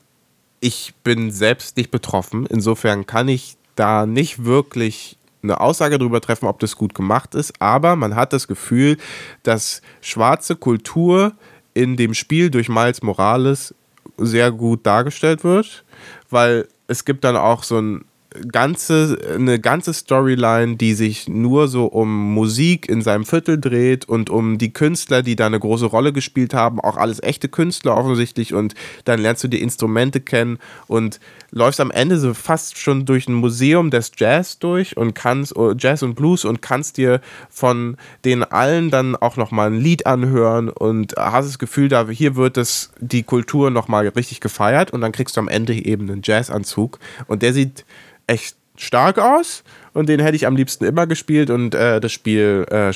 ich bin selbst nicht betroffen. Insofern kann ich da nicht wirklich eine Aussage darüber treffen, ob das gut gemacht ist. Aber man hat das Gefühl, dass schwarze Kultur in dem Spiel durch Miles Morales sehr gut dargestellt wird, weil es gibt dann auch so ein ganze, eine ganze Storyline, die sich nur so um Musik in seinem Viertel dreht und um die Künstler, die da eine große Rolle gespielt haben, auch alles echte Künstler offensichtlich und dann lernst du die Instrumente kennen und läufst am Ende so fast schon durch ein Museum des Jazz durch und kannst oh, Jazz und Blues und kannst dir von den allen dann auch noch mal ein Lied anhören und hast das Gefühl, da hier wird es die Kultur noch mal richtig gefeiert und dann kriegst du am Ende eben einen Jazzanzug und der sieht echt stark aus und den hätte ich am liebsten immer gespielt und äh, das Spiel äh,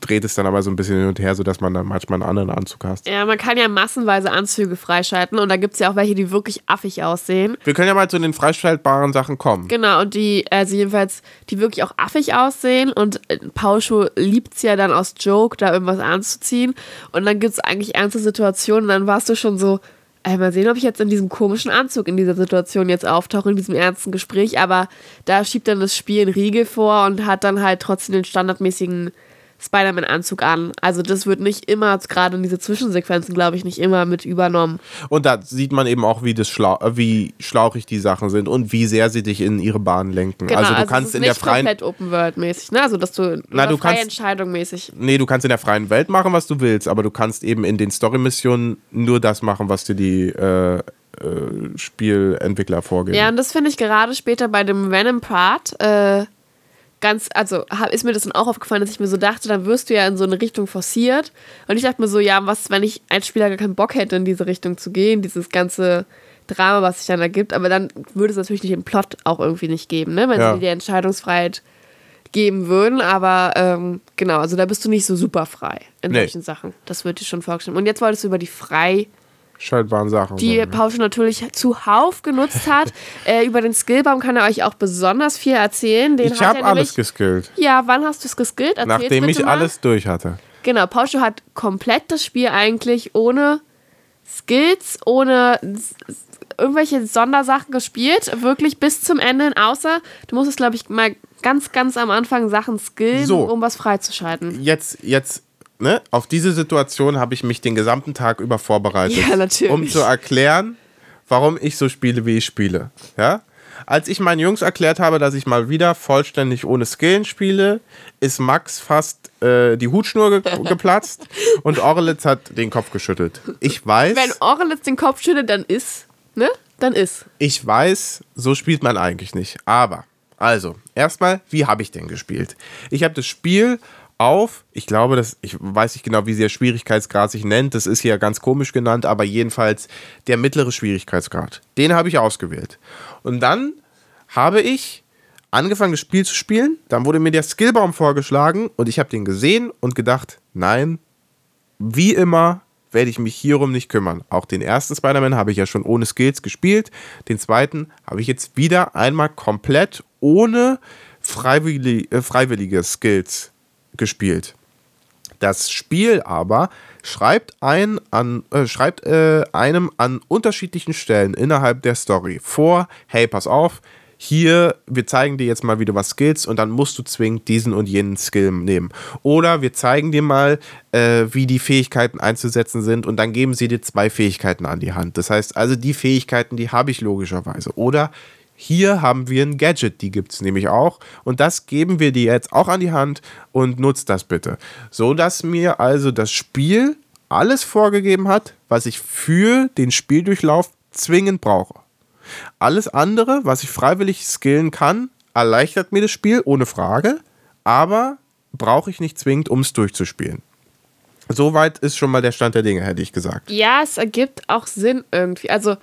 dreht es dann aber so ein bisschen hin und her, sodass man dann manchmal einen anderen Anzug hast. Ja, man kann ja massenweise Anzüge freischalten und da gibt es ja auch welche, die wirklich affig aussehen. Wir können ja mal zu den freischaltbaren Sachen kommen. Genau, und die, also jedenfalls, die wirklich auch affig aussehen. Und äh, Pauscho liebt es ja dann aus Joke, da irgendwas anzuziehen. Und dann gibt es eigentlich ernste Situationen. Und dann warst du schon so, ey, mal sehen, ob ich jetzt in diesem komischen Anzug in dieser Situation jetzt auftauche, in diesem ernsten Gespräch. Aber da schiebt dann das Spiel einen Riegel vor und hat dann halt trotzdem den standardmäßigen Spider-Man-Anzug an. Also das wird nicht immer, gerade in diese Zwischensequenzen, glaube ich, nicht immer mit übernommen. Und da sieht man eben auch, wie, das schlau wie schlauchig die Sachen sind und wie sehr sie dich in ihre Bahn lenken. Genau, also du es kannst ist in der nicht freien komplett Open World mäßig, ne? Also dass du, Na, du freie kannst- Entscheidung mäßig. Nee, du kannst in der freien Welt machen, was du willst, aber du kannst eben in den Story-Missionen nur das machen, was dir die äh, äh, Spielentwickler vorgeben. Ja, und das finde ich gerade später bei dem Venom-Part äh, ganz, also hab, ist mir das dann auch aufgefallen, dass ich mir so dachte, dann wirst du ja in so eine Richtung forciert. Und ich dachte mir so, ja, was, wenn ich als Spieler gar keinen Bock hätte, in diese Richtung zu gehen, dieses ganze Drama, was sich dann ergibt, aber dann würde es natürlich nicht im Plot auch irgendwie nicht geben, ne? Wenn Ja. sie dir die Entscheidungsfreiheit geben würden, aber ähm, genau, also da bist du nicht so super frei in Nee. solchen Sachen. Das wird dir schon vorgestellt. Und jetzt wolltest du über die frei Schaltbaren Sachen. die sagen. Pausche natürlich zuhauf genutzt hat. äh, über den Skillbaum kann er euch auch besonders viel erzählen. Den ich habe alles geskillt, Ja, wann hast du es geskillt? Erzähl's nachdem ich mal. alles durch hatte. Genau, Pausche hat komplett das Spiel eigentlich ohne Skills, ohne irgendwelche Sondersachen gespielt. Wirklich bis zum Ende, hin, außer du musstest, glaube ich, mal ganz, ganz am Anfang Sachen skillen, So. um was freizuschalten. Jetzt, jetzt, ne, auf diese Situation habe ich mich den gesamten Tag über vorbereitet. Ja, natürlich. Um zu erklären, warum ich so spiele, wie ich spiele. Ja? Als ich meinen Jungs erklärt habe, dass ich mal wieder vollständig ohne Skillen spiele, ist Max fast äh, die Hutschnur ge geplatzt und Orlitz hat den Kopf geschüttelt. Ich weiß, Wenn Orelitz den Kopf schüttelt, dann ist, ne? Dann ist. ich weiß, so spielt man eigentlich nicht. Aber, also, erstmal, wie habe ich denn gespielt? Ich habe das Spiel auf, ich glaube, dass, ich weiß nicht genau, wie der Schwierigkeitsgrad sich nennt, das ist hier ganz komisch genannt, aber jedenfalls der mittlere Schwierigkeitsgrad. Den habe ich ausgewählt. Und dann habe ich angefangen, das Spiel zu spielen, dann wurde mir der Skillbaum vorgeschlagen und ich habe den gesehen und gedacht, nein, wie immer werde ich mich hierum nicht kümmern. Auch den ersten Spider-Man habe ich ja schon ohne Skills gespielt. Den zweiten habe ich jetzt wieder einmal komplett ohne freiwillig, äh, freiwillige Skills gespielt. Das Spiel aber schreibt, ein an, äh, schreibt äh, einem an unterschiedlichen Stellen innerhalb der Story vor, hey, pass auf, hier, wir zeigen dir jetzt mal, wie du was skillst und dann musst du zwingend diesen und jenen Skill nehmen. Oder wir zeigen dir mal, äh, wie die Fähigkeiten einzusetzen sind und dann geben sie dir zwei Fähigkeiten an die Hand. Das heißt also, die Fähigkeiten, die habe ich logischerweise. Oder hier haben wir ein Gadget, die gibt es nämlich auch. Und das geben wir dir jetzt auch an die Hand und nutzt das bitte. So dass mir also das Spiel alles vorgegeben hat, was ich für den Spieldurchlauf zwingend brauche. Alles andere, was ich freiwillig skillen kann, erleichtert mir das Spiel, ohne Frage, aber brauche ich nicht zwingend, um es durchzuspielen. Soweit ist schon mal der Stand der Dinge, hätte ich gesagt. Ja, es ergibt auch Sinn irgendwie. Also,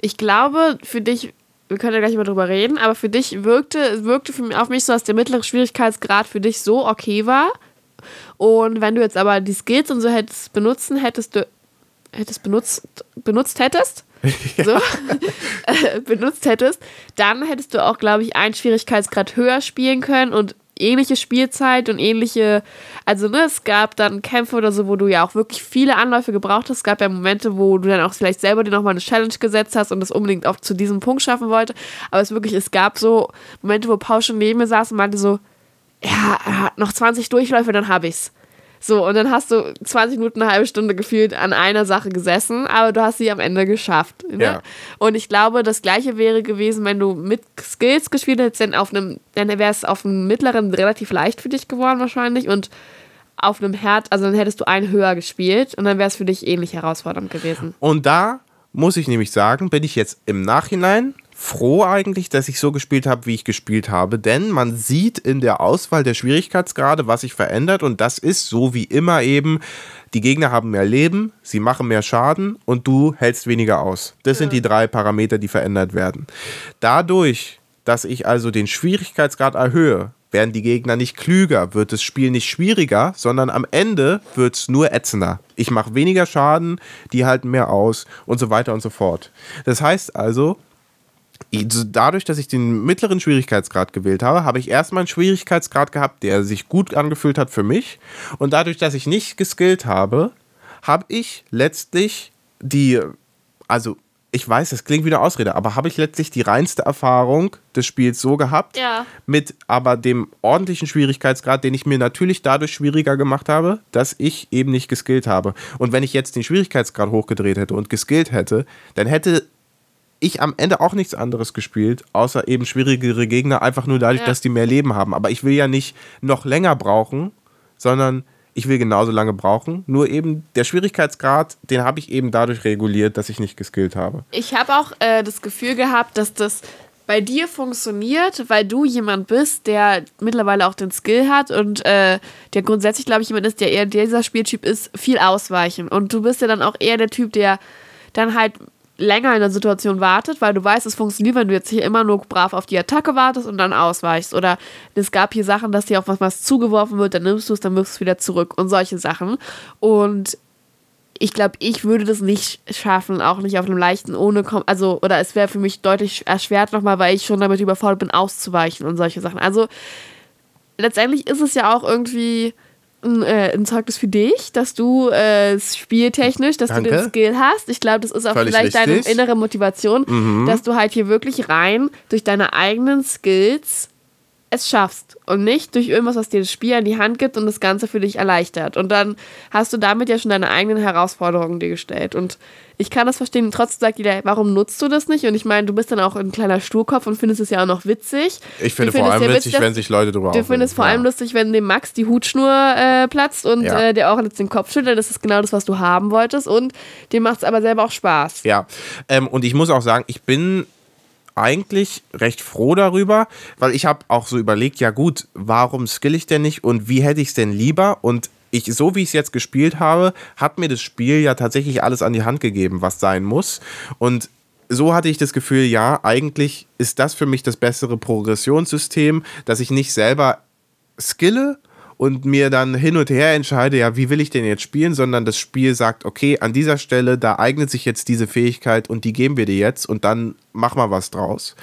ich glaube, für dich, wir können ja gleich mal drüber reden, aber für dich wirkte, wirkte für mich, auf mich so, dass der mittlere Schwierigkeitsgrad für dich so okay war. Und wenn du jetzt aber die Skills und so hättest benutzen, hättest du hättest benutzt, benutzt hättest, so, äh, benutzt hättest, dann hättest du auch, glaube ich, einen Schwierigkeitsgrad höher spielen können und ähnliche Spielzeit und ähnliche, also ne, es gab dann Kämpfe oder so, wo du ja auch wirklich viele Anläufe gebraucht hast. Es gab ja Momente, wo du dann auch vielleicht selber dir nochmal eine Challenge gesetzt hast und das unbedingt auch zu diesem Punkt schaffen wollte. Aber es wirklich, es gab so Momente, wo Paul schon neben mir saß und meinte so, ja, noch 20 Durchläufe, dann hab ich's. So, und dann hast du 20 Minuten, eine halbe Stunde gefühlt an einer Sache gesessen, aber du hast sie am Ende geschafft. Ne? Ja. Und ich glaube, das gleiche wäre gewesen, wenn du mit Skills gespielt hättest, dann auf einem, dann wäre es auf einem mittleren relativ leicht für dich geworden wahrscheinlich und auf einem Herd, also dann hättest du einen höher gespielt und dann wäre es für dich ähnlich herausfordernd gewesen. Und da muss ich nämlich sagen, bin ich jetzt im Nachhinein froh eigentlich, dass ich so gespielt habe, wie ich gespielt habe, denn man sieht in der Auswahl der Schwierigkeitsgrade, was sich verändert und das ist so wie immer eben, die Gegner haben mehr Leben, sie machen mehr Schaden und du hältst weniger aus. Das ja. sind die drei Parameter, die verändert werden. Dadurch, dass ich also den Schwierigkeitsgrad erhöhe, werden die Gegner nicht klüger, wird das Spiel nicht schwieriger, sondern am Ende wird es nur ätzender. Ich mache weniger Schaden, die halten mehr aus und so weiter und so fort. Das heißt also, dadurch, dass ich den mittleren Schwierigkeitsgrad gewählt habe, habe ich erstmal einen Schwierigkeitsgrad gehabt, der sich gut angefühlt hat für mich. Und dadurch, dass ich nicht geskillt habe, habe ich letztlich die, also ich weiß, das klingt wie eine Ausrede, aber habe ich letztlich die reinste Erfahrung des Spiels so gehabt, ja. mit aber dem ordentlichen Schwierigkeitsgrad, den ich mir natürlich dadurch schwieriger gemacht habe, dass ich eben nicht geskillt habe. Und wenn ich jetzt den Schwierigkeitsgrad hochgedreht hätte und geskillt hätte, dann hätte ich am Ende auch nichts anderes gespielt, außer eben schwierigere Gegner, einfach nur dadurch, ja. dass die mehr Leben haben. Aber ich will ja nicht noch länger brauchen, sondern ich will genauso lange brauchen. Nur eben der Schwierigkeitsgrad, den habe ich eben dadurch reguliert, dass ich nicht geskillt habe. Ich habe auch äh, das Gefühl gehabt, dass das bei dir funktioniert, weil du jemand bist, der mittlerweile auch den Skill hat und äh, der grundsätzlich, glaube ich, jemand ist, der eher dieser Spieltyp ist, viel ausweichen. Und du bist ja dann auch eher der Typ, der dann halt länger in der Situation wartet, weil du weißt, es funktioniert, wenn du jetzt hier immer nur brav auf die Attacke wartest und dann ausweichst. Oder es gab hier Sachen, dass dir auch was, was zugeworfen wird, dann nimmst du es, dann wirfst du es wieder zurück und solche Sachen. Und ich glaube, ich würde das nicht schaffen, auch nicht auf einem leichten ohne, also, oder es wäre für mich deutlich erschwert nochmal, weil ich schon damit überfordert bin, auszuweichen und solche Sachen. Also, letztendlich ist es ja auch irgendwie ein, äh, ein Zeugnis für dich, dass du äh, spieltechnisch, dass Danke. du den Skill hast. Ich glaube, das ist auch Völlig vielleicht richtig. deine innere Motivation, mhm. dass du halt hier wirklich rein durch deine eigenen Skills es schaffst und nicht durch irgendwas, was dir das Spiel an die Hand gibt und das Ganze für dich erleichtert. Und dann hast du damit ja schon deine eigenen Herausforderungen dir gestellt. Und ich kann das verstehen. Trotzdem sagt jeder, warum nutzt du das nicht? Und ich meine, du bist dann auch ein kleiner Sturkopf und findest es ja auch noch witzig. Ich finde vor allem witzig, witzig wenn sich Leute drüber Du findest vor allem lustig, wenn dem Max die Hutschnur äh, platzt und ja. äh, der auch jetzt den Kopf schüttelt. Das ist genau das, was du haben wolltest. Und dem macht es aber selber auch Spaß. Ja. Ähm, und ich muss auch sagen, ich bin eigentlich recht froh darüber, weil ich habe auch so überlegt, ja gut, warum skill ich denn nicht und wie hätte ich es denn lieber? Und ich, so wie ich es jetzt gespielt habe, hat mir das Spiel ja tatsächlich alles an die Hand gegeben, was sein muss. Und so hatte ich das Gefühl, ja, eigentlich ist das für mich das bessere Progressionssystem, dass ich nicht selber skille und mir dann hin und her entscheide, ja, wie will ich denn jetzt spielen, sondern das Spiel sagt, okay, an dieser Stelle, da eignet sich jetzt diese Fähigkeit und die geben wir dir jetzt und dann mach mal was draus.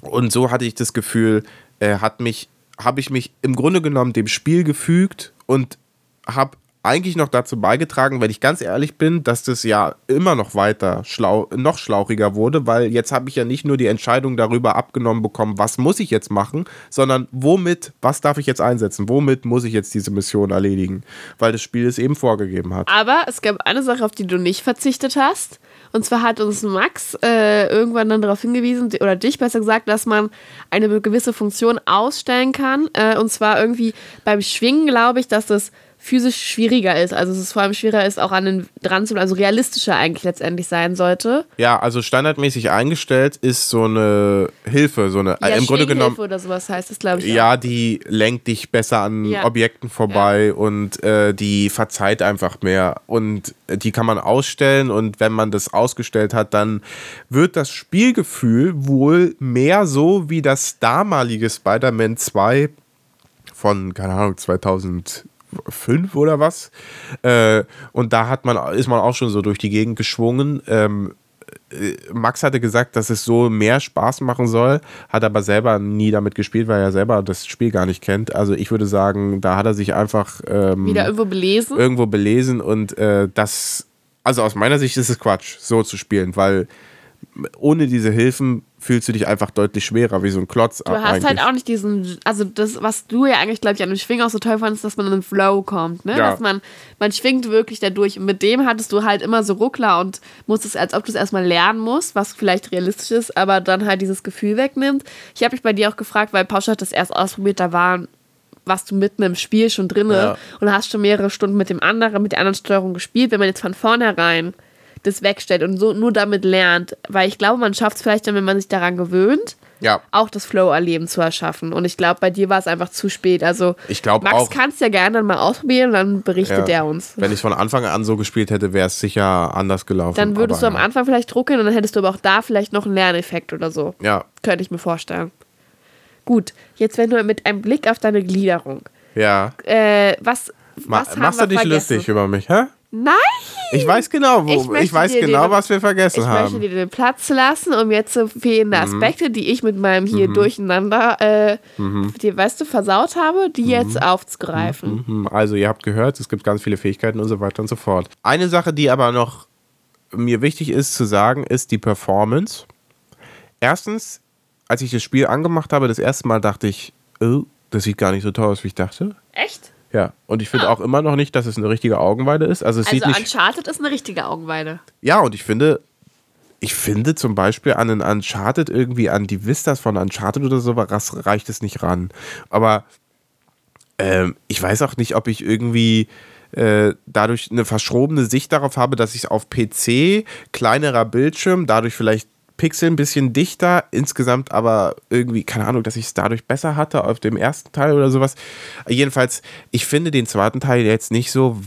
Und so hatte ich das Gefühl, äh, hat mich, habe ich mich im Grunde genommen dem Spiel gefügt und habe eigentlich noch dazu beigetragen, wenn ich ganz ehrlich bin, dass das ja immer noch weiter schlau, noch schlauchiger wurde, weil jetzt habe ich ja nicht nur die Entscheidung darüber abgenommen bekommen, was muss ich jetzt machen, sondern womit, was darf ich jetzt einsetzen, womit muss ich jetzt diese Mission erledigen, weil das Spiel es eben vorgegeben hat. Aber es gab eine Sache, auf die du nicht verzichtet hast. Und zwar hat uns Max äh, irgendwann dann darauf hingewiesen, oder dich besser gesagt, dass man eine gewisse Funktion ausstellen kann. Äh, und zwar irgendwie beim Schwingen, glaube ich, dass das physisch schwieriger ist. Also es vor allem schwieriger ist, auch an den dran zu bleiben, also realistischer eigentlich letztendlich sein sollte. Ja, also standardmäßig eingestellt ist so eine Hilfe, so eine Ja, im Grunde genommen oder sowas heißt das, glaube ich. ja, die lenkt dich besser an Ja. Objekten vorbei und äh, die verzeiht einfach mehr und die kann man ausstellen und wenn man das ausgestellt hat, dann wird das Spielgefühl wohl mehr so wie das damalige Spider-Man 2 von keine Ahnung 2005 oder was. Äh, und da hat man ist man auch schon so durch die Gegend geschwungen. Ähm, äh, Max hatte gesagt, dass es so mehr Spaß machen soll, hat aber selber nie damit gespielt, weil er selber das Spiel gar nicht kennt. Also ich würde sagen, da hat er sich einfach ähm, Wieder irgendwo belesen. irgendwo belesen und äh, das, also aus meiner Sicht ist es Quatsch, so zu spielen, weil ohne diese Hilfen fühlst du dich einfach deutlich schwerer, wie so ein Klotz. Du hast halt auch nicht diesen, also das, was du ja eigentlich, glaube ich, an dem Schwingen auch so toll fandest, dass man in den Flow kommt, ne? Ja. Dass man, man schwingt wirklich dadurch. Und mit dem hattest du halt immer so Ruckler und musstest, als ob du es erstmal lernen musst, was vielleicht realistisch ist, aber dann halt dieses Gefühl wegnimmt. Ich habe mich bei dir auch gefragt, weil Pausch hat das erst ausprobiert, da waren warst du mitten im Spiel schon drinne Ja. und hast schon mehrere Stunden mit dem anderen, mit der anderen Steuerung gespielt. Wenn man jetzt von vornherein das wegstellt und so nur damit lernt, weil ich glaube, man schafft es vielleicht dann, wenn man sich daran gewöhnt, Ja, auch das Flow-Erleben zu erschaffen. Und ich glaube, bei dir war es einfach zu spät. Also, Ich glaub Max auch- kann es ja gerne dann mal ausprobieren dann berichtet ja. er uns. Wenn ich es von Anfang an so gespielt hätte, wäre es sicher anders gelaufen. Dann würdest aber du am Anfang vielleicht drucken und dann hättest du aber auch da vielleicht noch einen Lerneffekt oder so. Ja, Könnte ich mir vorstellen. Gut, jetzt wenn du mit einem Blick auf deine Gliederung. ja. Äh, was, Ma was haben machst du dich vergessen? lustig über mich, hä? Nein! Ich weiß genau, wo, Ich ich, weiß genau, den- was wir vergessen Ich haben. möchte dir den Platz lassen, um jetzt so fehlende Mhm. Aspekte, die ich mit meinem hier durcheinander, äh, Mhm. die, weißt du, versaut habe, die jetzt aufzugreifen. Hm, Also, ihr habt gehört, es gibt ganz viele Fähigkeiten und so weiter und so fort. Eine Sache, die aber noch mir wichtig ist zu sagen, ist die Performance. Erstens, als ich das Spiel angemacht habe, das erste Mal dachte ich, oh, das sieht gar nicht so toll aus, wie ich dachte. Echt? Ja, und ich finde auch immer noch nicht, dass es eine richtige Augenweide ist. Also es Also sieht nicht. Uncharted ist eine richtige Augenweide. Ja, und ich finde, ich finde zum Beispiel an den Uncharted irgendwie an die Vistas von Uncharted oder so, was reicht es nicht ran. Aber ähm, ich weiß auch nicht, ob ich irgendwie äh, dadurch eine verschrobene Sicht darauf habe, dass ich es auf PC, kleinerer Bildschirm, dadurch vielleicht Pixel ein bisschen dichter, insgesamt aber irgendwie, keine Ahnung, dass ich es dadurch besser hatte auf dem ersten Teil oder sowas. Jedenfalls, ich finde den zweiten Teil jetzt nicht so,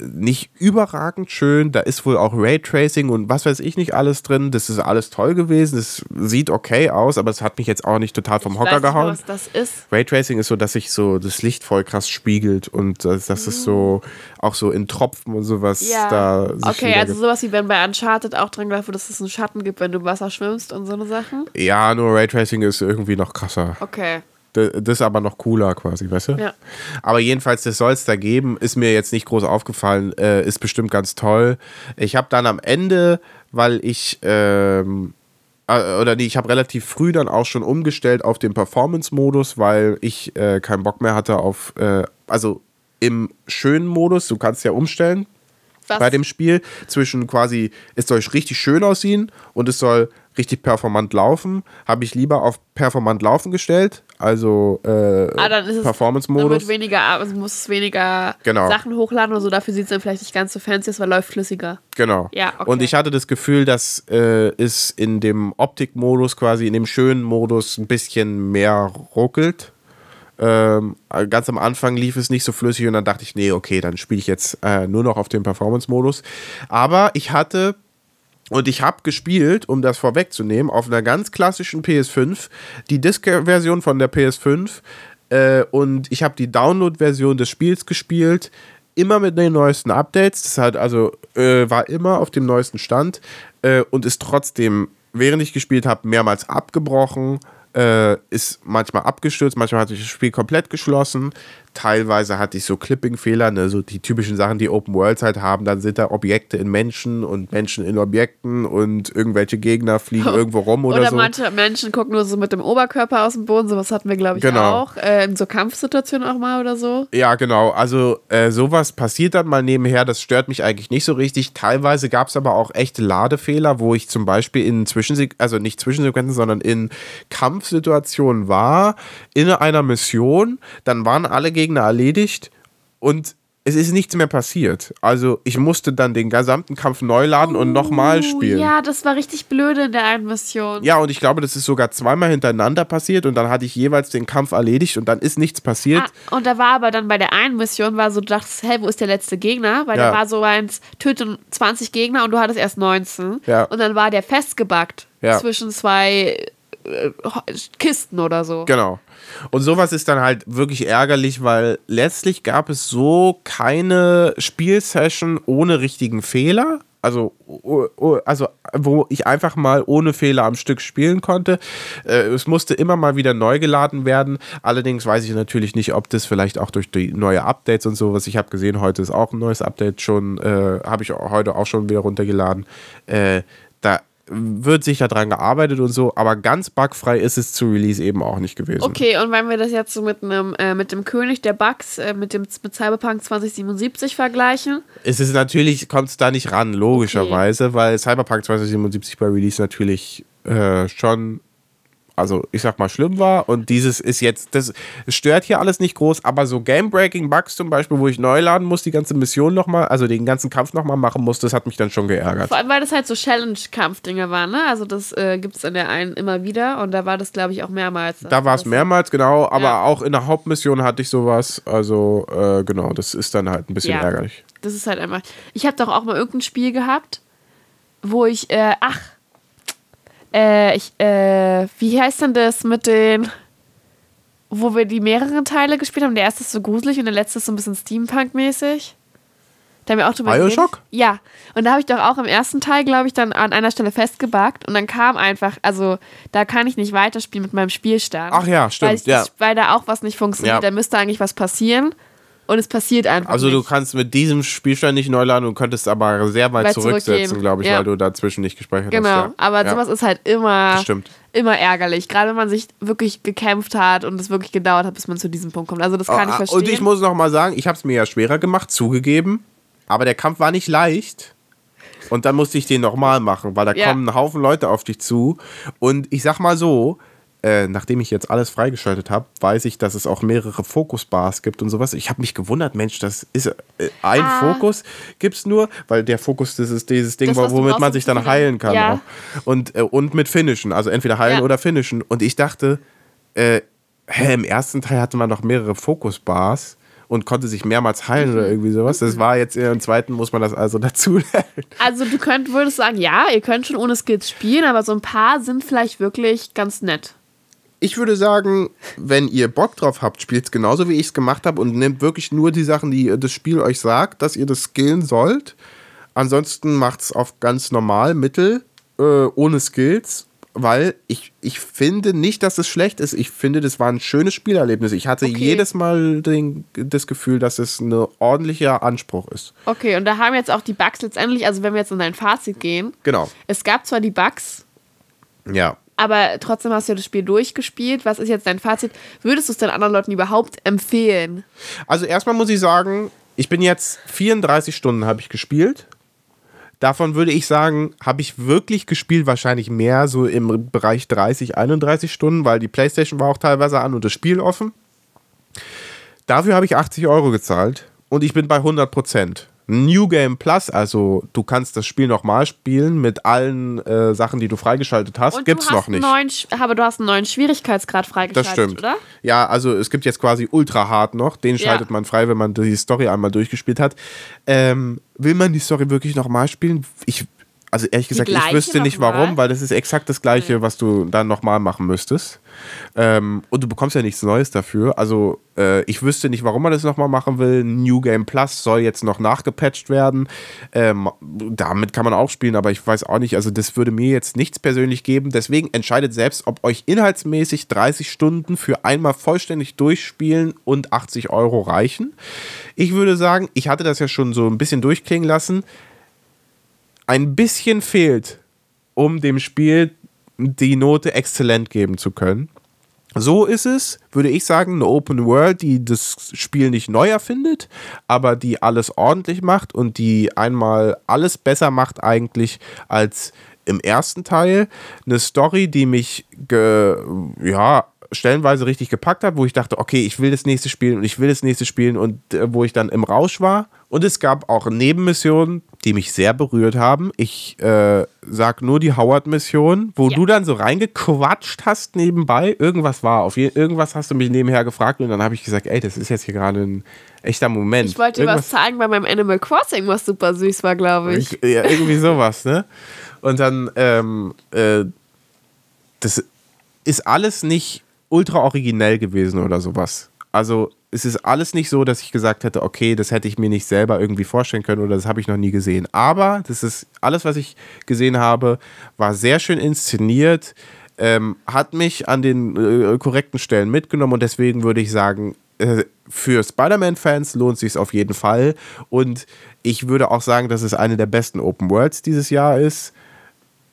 nicht überragend schön. Da ist wohl auch Raytracing und was weiß ich nicht alles drin. Das ist alles toll gewesen. Es sieht okay aus, aber es hat mich jetzt auch nicht total vom Ich Hocker weiß nicht gehauen. was das ist. Raytracing ist so, dass sich so das Licht voll krass spiegelt und dass, dass es so auch so in Tropfen und sowas da sich okay, also sowas wie wenn bei Uncharted auch gedacht wird, dass es einen Schatten gibt, wenn du Wasser schwimmst und so eine Sachen. Ja, nur Raytracing ist irgendwie noch krasser. Okay. Das ist aber noch cooler quasi, weißt du? Ja. Aber jedenfalls, das soll es da geben. Ist mir jetzt nicht groß aufgefallen. Äh, ist bestimmt ganz toll. Ich habe dann am Ende, weil ich. Ähm, äh, oder nee, ich habe relativ früh dann auch schon umgestellt auf den Performance-Modus, weil ich äh, keinen Bock mehr hatte auf. Äh, also im schönen Modus, du kannst ja umstellen Was? bei dem Spiel zwischen quasi, es soll richtig schön aussehen und es soll richtig performant laufen, habe ich lieber auf performant laufen gestellt, also äh, Ah, dann ist es Performance-Modus. wird weniger, also muss es weniger Genau. Sachen hochladen oder so. Dafür sieht es dann vielleicht nicht ganz so fancy aus, weil läuft flüssiger. Genau. Ja, okay. Und ich hatte das Gefühl, dass äh, es in dem Optik-Modus quasi, in dem schönen Modus ein bisschen mehr ruckelt. Ähm, ganz am Anfang lief es nicht so flüssig und dann dachte ich, nee, okay, dann spiele ich jetzt äh, nur noch auf dem Performance-Modus. Aber ich hatte und ich habe gespielt, um das vorwegzunehmen, auf einer ganz klassischen PS5, die Disc-Version von der PS5 äh, und ich habe die Download-Version des Spiels gespielt, immer mit den neuesten Updates. Das hat also äh, war immer auf dem neuesten Stand äh, und ist trotzdem, während ich gespielt habe, mehrmals abgebrochen. Äh, ist manchmal abgestürzt, manchmal hatte ich das Spiel komplett geschlossen. Teilweise hatte ich so Clipping-Fehler, ne, so die typischen Sachen, die Open Worlds halt haben. Dann sind da Objekte in Menschen und Menschen in Objekten und irgendwelche Gegner fliegen irgendwo rum oder, Oder so. manche Menschen gucken nur so mit dem Oberkörper aus dem Boden. Sowas hatten wir, glaube ich, Genau. auch. Äh, in so Kampfsituationen auch mal oder so. Ja, genau. Also äh, sowas passiert dann mal nebenher. Das stört mich eigentlich nicht so richtig. Teilweise gab es aber auch echte Ladefehler, wo ich zum Beispiel in Zwischensequenzen, also nicht Zwischensequenzen, sondern in Kampfsituationen war, in einer Mission. Dann waren alle Gegner erledigt und es ist nichts mehr passiert. Also ich musste dann den gesamten Kampf neu laden und nochmal spielen. Oh, Ja, das war richtig blöde in der einen Mission. Ja, und ich glaube, das ist sogar zweimal hintereinander passiert und dann hatte ich jeweils den Kampf erledigt und dann ist nichts passiert. Ah, und da war aber dann bei der einen Mission, war so, du dachtest, hey, wo ist der letzte Gegner? Weil Ja. da war so eins, töte 20 Gegner und du hattest erst 19. Ja. Und dann war der festgebackt Ja. zwischen zwei äh, Kisten oder so. Genau. Und sowas ist dann halt wirklich ärgerlich, weil letztlich gab es so keine Spielsession ohne richtigen Fehler. Also, o- o- also, wo ich einfach mal ohne Fehler am Stück spielen konnte. Äh, es musste immer mal wieder neu geladen werden. Allerdings weiß ich natürlich nicht, ob das vielleicht auch durch die neue Updates und sowas. Ich habe gesehen, heute ist auch ein neues Update schon, äh, habe ich heute auch schon wieder runtergeladen. Äh, da wird sicher dran gearbeitet und so, aber ganz bugfrei ist es zu Release eben auch nicht gewesen. Okay, und wenn wir das jetzt so mit einem äh, mit dem König der Bugs, äh, mit dem mit Cyberpunk 2077 vergleichen, Es ist natürlich, kommt es da nicht ran, logischerweise, weil Cyberpunk 2077 bei Release natürlich äh, schon, also ich sag mal, schlimm war. Und dieses ist jetzt, das stört hier alles nicht groß, aber so Game-Breaking-Bugs zum Beispiel, wo ich neu laden muss, die ganze Mission nochmal, also den ganzen Kampf nochmal machen muss, das hat mich dann schon geärgert. vor allem weil das halt so Challenge-Kampfdinger waren, ne? Also das äh, gibt es in der einen immer wieder und da war das, glaube ich, auch mehrmals. Da war es Das- mehrmals, genau, aber Ja. auch in der Hauptmission hatte ich sowas. Also, äh, genau, das ist dann halt ein bisschen Ja. ärgerlich. Das ist halt einfach. Ich habe doch auch mal irgendein Spiel gehabt, wo ich, äh, ach, äh, ich, äh, wie heißt denn das mit den, wo wir die mehreren Teile gespielt haben? Der erste ist so gruselig und der letzte ist so ein bisschen Steampunk-mäßig. Da haben wir auch drüber Bioshock? geredet. Ja. Und da habe ich doch auch im ersten Teil, glaube ich, dann an einer Stelle festgebackt und dann kam einfach, also da kann ich nicht weiterspielen mit meinem Spielstand. Ach ja, stimmt, Weil, ich, ja. weil da auch was nicht funktioniert. Ja. Da müsste eigentlich was passieren und es passiert einfach Also nicht. du kannst mit diesem Spielstand nicht neu laden und könntest aber sehr weit Weit zurücksetzen, glaube ich, Ja. weil du dazwischen nicht gespeichert Genau, hast. Ja. aber ja. sowas ist halt immer, immer ärgerlich. Gerade wenn man sich wirklich gekämpft hat und es wirklich gedauert hat, bis man zu diesem Punkt kommt. Also das kann ich Ah, verstehen. Und ich muss noch mal sagen, ich habe es mir ja schwerer gemacht, zugegeben, aber der Kampf war nicht leicht. Und dann musste ich den nochmal machen, weil da kommen ein Haufen Leute auf dich zu. Und ich sag mal so, äh, nachdem ich jetzt alles freigeschaltet habe, weiß ich, dass es auch mehrere Fokusbars gibt und sowas. Ich habe mich gewundert, Mensch, das ist äh, ein Ah. Fokus gibt's nur, weil der Fokus das ist dieses Ding, Das, womit man sich dann heilen kann. Ja. Auch. Und, äh, und mit Finishen, also entweder heilen Ja. oder Finishen. Und ich dachte, äh, hä, im ersten Teil hatte man noch mehrere Fokusbars und konnte sich mehrmals heilen oder irgendwie sowas. Das war jetzt im zweiten, muss man das also dazu lernen. also du könnt, würdest sagen, ja, ihr könnt schon ohne Skills spielen, aber so ein paar sind vielleicht wirklich ganz nett. Ich würde sagen, wenn ihr Bock drauf habt, spielt es genauso wie ich es gemacht habe und nehmt wirklich nur die Sachen, die das Spiel euch sagt, dass ihr das skillen sollt. Ansonsten macht es auf ganz normal, mittel, äh, ohne Skills, weil ich, ich finde nicht, dass es schlecht ist. Ich finde, das war ein schönes Spielerlebnis. Ich hatte Okay. jedes Mal den, das Gefühl, dass es ein ordentlicher Anspruch ist. Okay, und da haben jetzt auch die Bugs letztendlich, also wenn wir jetzt in dein Fazit gehen, Genau. es gab zwar die Bugs, Ja. Aber trotzdem hast du ja das Spiel durchgespielt. Was ist jetzt dein Fazit? Würdest du es den anderen Leuten überhaupt empfehlen? Also erstmal muss ich sagen, ich bin jetzt 34 Stunden habe ich gespielt. Davon würde ich sagen, habe ich wirklich gespielt, wahrscheinlich mehr so im Bereich 30, 31 Stunden, weil die Playstation war auch teilweise an und das Spiel offen. Dafür habe ich 80 Euro gezahlt und ich bin bei 100 Prozent. New Game Plus, also du kannst das Spiel nochmal spielen mit allen äh, Sachen, die du freigeschaltet hast, Und gibt's noch nicht. Neuen, aber du hast einen neuen Schwierigkeitsgrad Das freigeschaltet, stimmt. oder? Ja, also es gibt jetzt quasi Ultra Hard noch. Den Ja. schaltet man frei, wenn man die Story einmal durchgespielt hat. Ähm, will man die Story wirklich nochmal spielen? Ich, also ehrlich gesagt, ich wüsste nicht mal? warum, weil das ist exakt das gleiche, was du dann nochmal machen müsstest. Ähm, und du bekommst ja nichts Neues dafür. Also äh, ich wüsste nicht, warum man das nochmal machen will. New Game Plus soll jetzt noch nachgepatcht werden. Ähm, damit kann man auch spielen, aber ich weiß auch nicht. Also das würde mir jetzt nichts persönlich geben. Deswegen entscheidet selbst, ob euch inhaltsmäßig 30 Stunden für einmal vollständig durchspielen und 80 Euro reichen. Ich würde sagen, ich hatte das ja schon so ein bisschen durchklingen lassen. Ein bisschen fehlt, um dem Spiel die Note exzellent geben zu können. So ist es, würde ich sagen, eine Open World, die das Spiel nicht neu erfindet, aber die alles ordentlich macht und die einmal alles besser macht eigentlich als im ersten Teil. Eine Story, die mich ja, stellenweise richtig gepackt hat, wo ich dachte, okay, ich will das nächste spielen und ich will das nächste spielen und äh, wo ich dann im Rausch war. Und es gab auch Nebenmissionen, die mich sehr berührt haben. Ich äh, sag nur die Howard-Mission, wo Ja. du dann so reingequatscht hast nebenbei. Irgendwas war, auf je, irgendwas hast du mich nebenher gefragt und dann habe ich gesagt, ey, das ist jetzt hier gerade ein echter Moment. Ich wollte dir was zeigen bei meinem Animal Crossing, was super süß war, glaube ich. ich, ja, irgendwie sowas, ne? Und dann, ähm, äh, das ist alles nicht ultra originell gewesen oder sowas. Also, es ist alles nicht so, dass ich gesagt hätte, okay, das hätte ich mir nicht selber irgendwie vorstellen können oder das habe ich noch nie gesehen. Aber das ist alles, was ich gesehen habe, war sehr schön inszeniert, ähm, hat mich an den äh, korrekten Stellen mitgenommen und deswegen würde ich sagen, äh, für Spider-Man-Fans lohnt sich auf jeden Fall. Und ich würde auch sagen, dass es eine der besten Open Worlds dieses Jahr ist.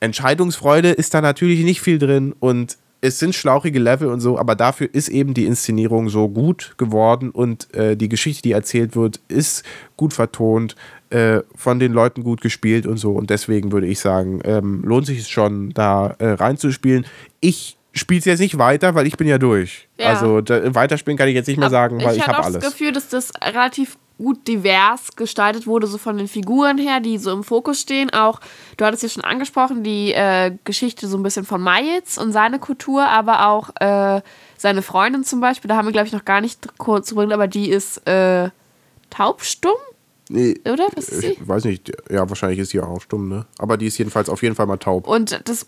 Entscheidungsfreude ist da natürlich nicht viel drin und es sind schlauchige Level und so, aber dafür ist eben die Inszenierung so gut geworden und äh, die Geschichte, die erzählt wird, ist gut vertont, äh, von den Leuten gut gespielt und so. Und deswegen würde ich sagen, ähm, lohnt sich es schon, da äh, reinzuspielen. Ich spiele es jetzt nicht weiter, weil ich bin ja durch. Ja. Also da, weiterspielen kann ich jetzt nicht mehr sagen, weil ich, hatte habe alles. das Gefühl, dass das relativ gut divers gestaltet wurde, so von den Figuren her, die so im Fokus stehen. Auch, du hattest ja schon angesprochen, die äh, Geschichte so ein bisschen von Miles und seine Kultur, aber auch äh, seine Freundin zum Beispiel, da haben wir, glaube ich, noch gar nicht kurz drüber, aber die ist äh, taubstumm, Nee, oder? Was ist sie? ich weiß nicht, ja, wahrscheinlich ist sie auch stumm, ne? Aber die ist jedenfalls auf jeden Fall mal taub. Und das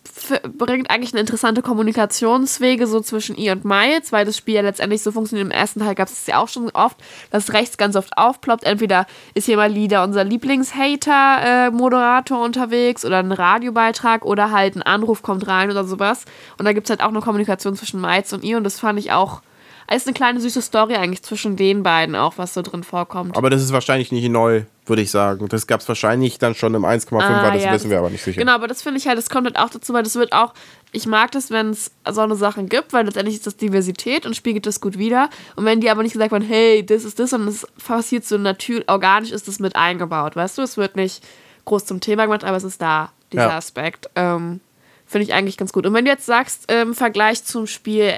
bringt eigentlich eine interessante Kommunikationswege so zwischen ihr und Miles, weil das Spiel ja letztendlich so funktioniert. Im ersten Teil gab es ja auch schon oft, dass rechts ganz oft aufploppt. Entweder ist hier mal Lieder unser Lieblingshater-Moderator unterwegs oder ein Radiobeitrag oder halt ein Anruf kommt rein oder sowas. Und da gibt es halt auch eine Kommunikation zwischen Miles und ihr und das fand ich auch als eine kleine süße Story eigentlich zwischen den beiden auch, was so drin vorkommt. Aber das ist wahrscheinlich nicht neu, würde ich sagen. Das gab es wahrscheinlich dann schon im 1,5er, Ah, das ja, wissen wir aber nicht sicher. Genau, aber das finde ich halt, das kommt halt auch dazu, weil das wird auch, ich mag das, wenn es so eine Sachen gibt, weil letztendlich ist das Diversität und spiegelt das gut wider. Und wenn die aber nicht gesagt werden, hey, das ist das, sondern es passiert so natürlich, organisch ist das mit eingebaut, weißt du? Es wird nicht groß zum Thema gemacht, aber es ist da, dieser Ja. Aspekt. Ähm, finde ich eigentlich ganz gut. Und wenn du jetzt sagst, im Vergleich zum Spiel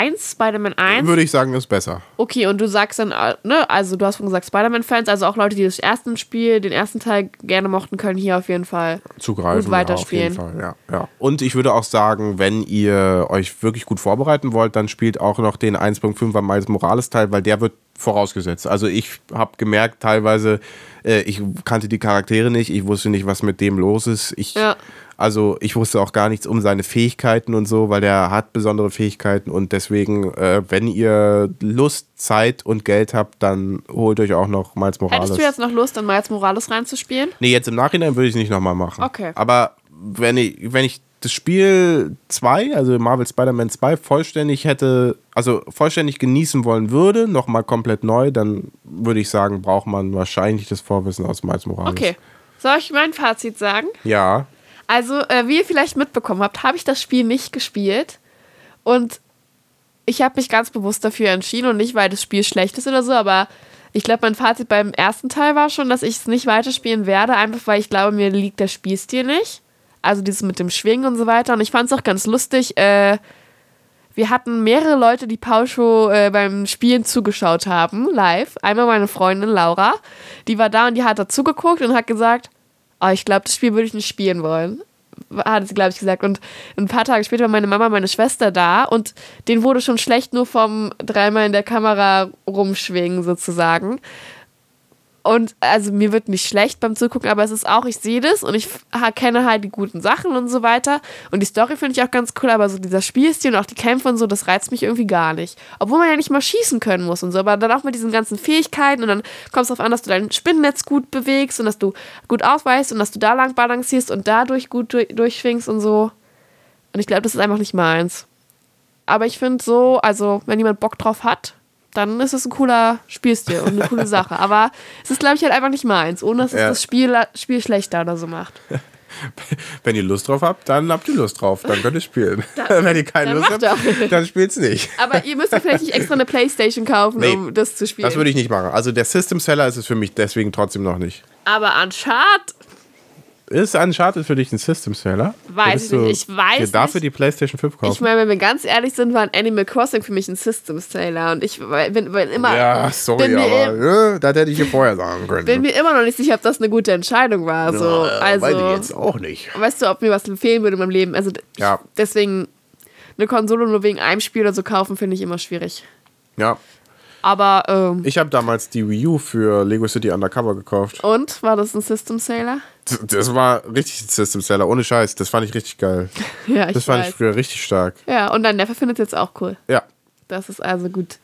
1, Spider-Man 1, Würde ich sagen, ist besser. Okay, und du sagst dann, äh, ne, also du hast schon gesagt, Spider-Man-Fans, also auch Leute, die das erste Spiel, den ersten Teil gerne mochten, können hier auf jeden Fall Zugreifen. gut weiterspielen. Ja, auf jeden Fall, ja, ja. Und ich würde auch sagen, wenn ihr euch wirklich gut vorbereiten wollt, dann spielt auch noch den 1.5er Miles Morales Teil, weil der wird vorausgesetzt. Also ich habe gemerkt, teilweise, äh, ich kannte die Charaktere nicht, ich wusste nicht, was mit dem los ist. Ich, Ja. Also ich wusste auch gar nichts um seine Fähigkeiten und so, weil der hat besondere Fähigkeiten und deswegen, äh, wenn ihr Lust, Zeit und Geld habt, dann holt euch auch noch Miles Morales. Hättest du jetzt noch Lust, an Miles Morales reinzuspielen? Nee, jetzt im Nachhinein würde ich es nicht nochmal machen. Okay. Aber wenn ich, wenn ich das Spiel 2, also Marvel Spider-Man 2, vollständig hätte, also vollständig genießen wollen würde, nochmal komplett neu, dann würde ich sagen, braucht man wahrscheinlich das Vorwissen aus Miles Morales. Okay. Soll ich mein Fazit sagen? Ja. Also, äh, wie ihr vielleicht mitbekommen habt, habe ich das Spiel nicht gespielt. Und ich habe mich ganz bewusst dafür entschieden und nicht, weil das Spiel schlecht ist oder so, aber Ich glaube, mein Fazit beim ersten Teil war schon, dass ich es nicht weiterspielen werde, einfach weil ich glaube, mir liegt der Spielstil nicht. Also dieses mit dem Schwingen und so weiter. Und ich fand es auch ganz lustig. Äh, wir hatten mehrere Leute, die Pauscho äh, beim Spielen zugeschaut haben, live. Einmal meine Freundin Laura, die war da und die hat da zugeguckt und hat gesagt, oh, ich glaube, das Spiel würde ich nicht spielen wollen. Hat sie, glaube ich, gesagt. Und ein paar Tage später war meine Mama, meine Schwester da und denen wurde schon schlecht nur vom dreimal in der Kamera rumschwingen sozusagen. Und also mir wird nicht schlecht beim Zugucken, aber es ist auch, ich sehe das und ich kenne halt die guten Sachen und so weiter. Und die Story finde ich auch ganz cool, aber so dieser Spielstil und auch die Kämpfe und so, das reizt mich irgendwie gar nicht. Obwohl man ja nicht mal schießen können muss und so, aber dann auch mit diesen ganzen Fähigkeiten und dann kommt es darauf an, dass du dein Spinnennetz gut bewegst und dass du gut ausweichst und dass du da lang balancierst und dadurch gut durchschwingst und so. Und ich glaube, das ist einfach nicht meins. Aber ich finde so, also wenn jemand Bock drauf hat, dann ist es ein cooler Spielstil und eine coole Sache. Aber es ist, glaube ich, halt einfach nicht meins, ohne dass es das Spiel, Spiel schlechter oder so macht. Wenn ihr Lust drauf habt, dann habt ihr Lust drauf. Dann könnt ihr spielen. Dann, Wenn ihr keine Lust habt, dann spielt es nicht. Aber ihr müsst vielleicht nicht extra eine Playstation kaufen, nee, um das zu spielen. Das würde ich nicht machen. Also der System Seller ist es für mich deswegen trotzdem noch nicht. Aber Uncharted ist Uncharted für dich ein System-Seller? Weiß ich nicht. Ich weiß nicht. dafür die PlayStation 5 kaufen? Ich meine, wenn wir ganz ehrlich sind, war ein Animal Crossing für mich ein System-Seller. Und ich bin, bin, immer. Ja, sorry, aber ne, das hätte ich dir vorher sagen können. Bin mir immer noch nicht sicher, ob das eine gute Entscheidung war. So. Ja, also, weiß ich jetzt auch nicht. Weißt du, ob mir was empfehlen würde in meinem Leben? Also, ja. deswegen eine Konsole nur wegen einem Spiel oder so kaufen, finde ich immer schwierig. Ja, aber. Ähm, ich habe damals die Wii U für Lego City Undercover gekauft. Und? War das ein System Seller? Das war richtig ein System Seller, ohne Scheiß. Das fand ich richtig geil. ja, ich Das fand weiß. ich früher richtig stark. Ja, und dein Neffe findet es jetzt auch cool. Ja. Das ist also gut.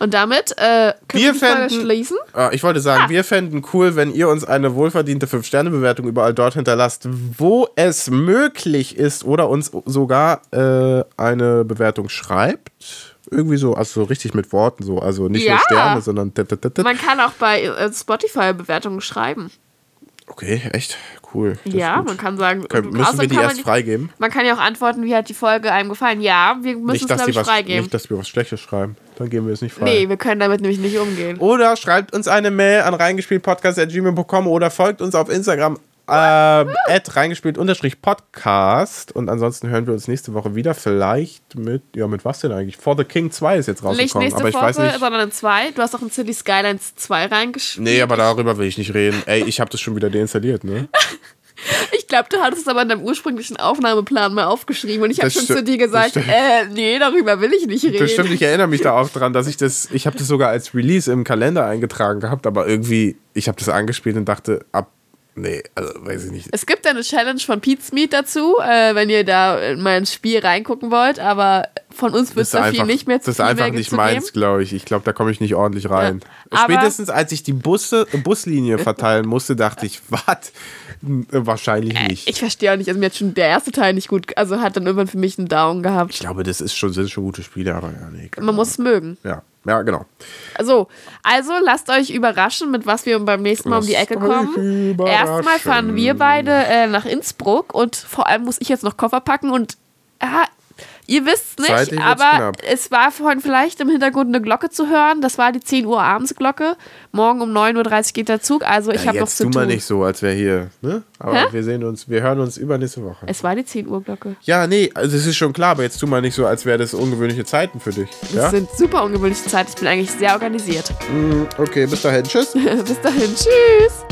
Und damit äh, können wir, wir fänden, schließen. Äh, ich wollte sagen, ah. wir fänden cool, wenn ihr uns eine wohlverdiente 5-Sterne-Bewertung überall dort hinterlasst, wo es möglich ist oder uns sogar äh, eine Bewertung schreibt irgendwie so, also so richtig mit Worten so. Also nicht ja. nur Sterne, sondern. Man kann auch bei äh, Spotify Bewertungen schreiben. Okay, echt cool. ja, man kann sagen, Können, müssen wir die erst freigeben? Man kann ja auch antworten, wie hat die Folge einem gefallen. Ja, wir müssen nicht, es, glaube ich, was, freigeben. Nicht, dass wir was Schlechtes schreiben. Dann geben wir es nicht frei. Nee, wir können damit nämlich nicht umgehen. Oder schreibt uns eine Mail an reingespieltpodcast.gmail.com oder folgt uns auf Instagram äh, reingespielt unterstrich Podcast. Und ansonsten hören wir uns nächste Woche wieder. Vielleicht mit, ja, mit was denn eigentlich? For the King 2 ist jetzt rausgekommen. Nicht nächste aber ich Woche, weiß nicht. sondern in 2. Du hast auch in City Skylines 2 reingespielt. Nee, aber darüber will ich nicht reden. Ey, ich habe das schon wieder deinstalliert, ne? Ich glaube, du hattest es aber in deinem ursprünglichen Aufnahmeplan mal aufgeschrieben und ich habe schon zu dir gesagt, äh, nee, darüber will ich nicht reden. Das stimmt, ich erinnere mich da auch dran, dass ich das, ich habe das sogar als Release im Kalender eingetragen gehabt, aber irgendwie, ich habe das angespielt und dachte, ab Nee, also weiß ich nicht. Es gibt eine Challenge von Pete's Meat dazu, äh, wenn ihr da mal ins Spiel reingucken wollt, aber von uns wird es da viel nicht mehr zu Das ist einfach nicht meins, glaube ich. Ich glaube, da komme ich nicht ordentlich rein. Ja, Spätestens als ich die Busse, Buslinie verteilen musste, dachte ich, was? Wahrscheinlich äh, nicht. Ich verstehe auch nicht. Also mir hat schon der erste Teil nicht gut, also hat dann irgendwann für mich einen Down gehabt. Ich glaube, das ist schon, sind schon gute Spiele, aber ja, nee. Man muss es mögen. Ja. Ja, genau. So, also lasst euch überraschen, mit was wir beim nächsten Mal lasst um die Ecke kommen. Erstmal fahren wir beide äh, nach Innsbruck und vor allem muss ich jetzt noch Koffer packen und ja, Ihr wisst nicht, Zeitlich aber es war vorhin vielleicht im Hintergrund eine Glocke zu hören. Das war die 10 Uhr abends Glocke. Morgen um 9.30 Uhr geht der Zug. Also ich ja, habe noch zu tun. tu mal nicht so, als wäre hier. Ne? Aber Hä? wir sehen uns, wir hören uns übernächste Woche. Es war die 10 Uhr Glocke. Ja, nee, also es ist schon klar, aber jetzt tu mal nicht so, als wäre das ungewöhnliche Zeiten für dich. Das ja? sind super ungewöhnliche Zeiten. Ich bin eigentlich sehr organisiert. Mm, okay, bis dahin. Tschüss. bis dahin. Tschüss.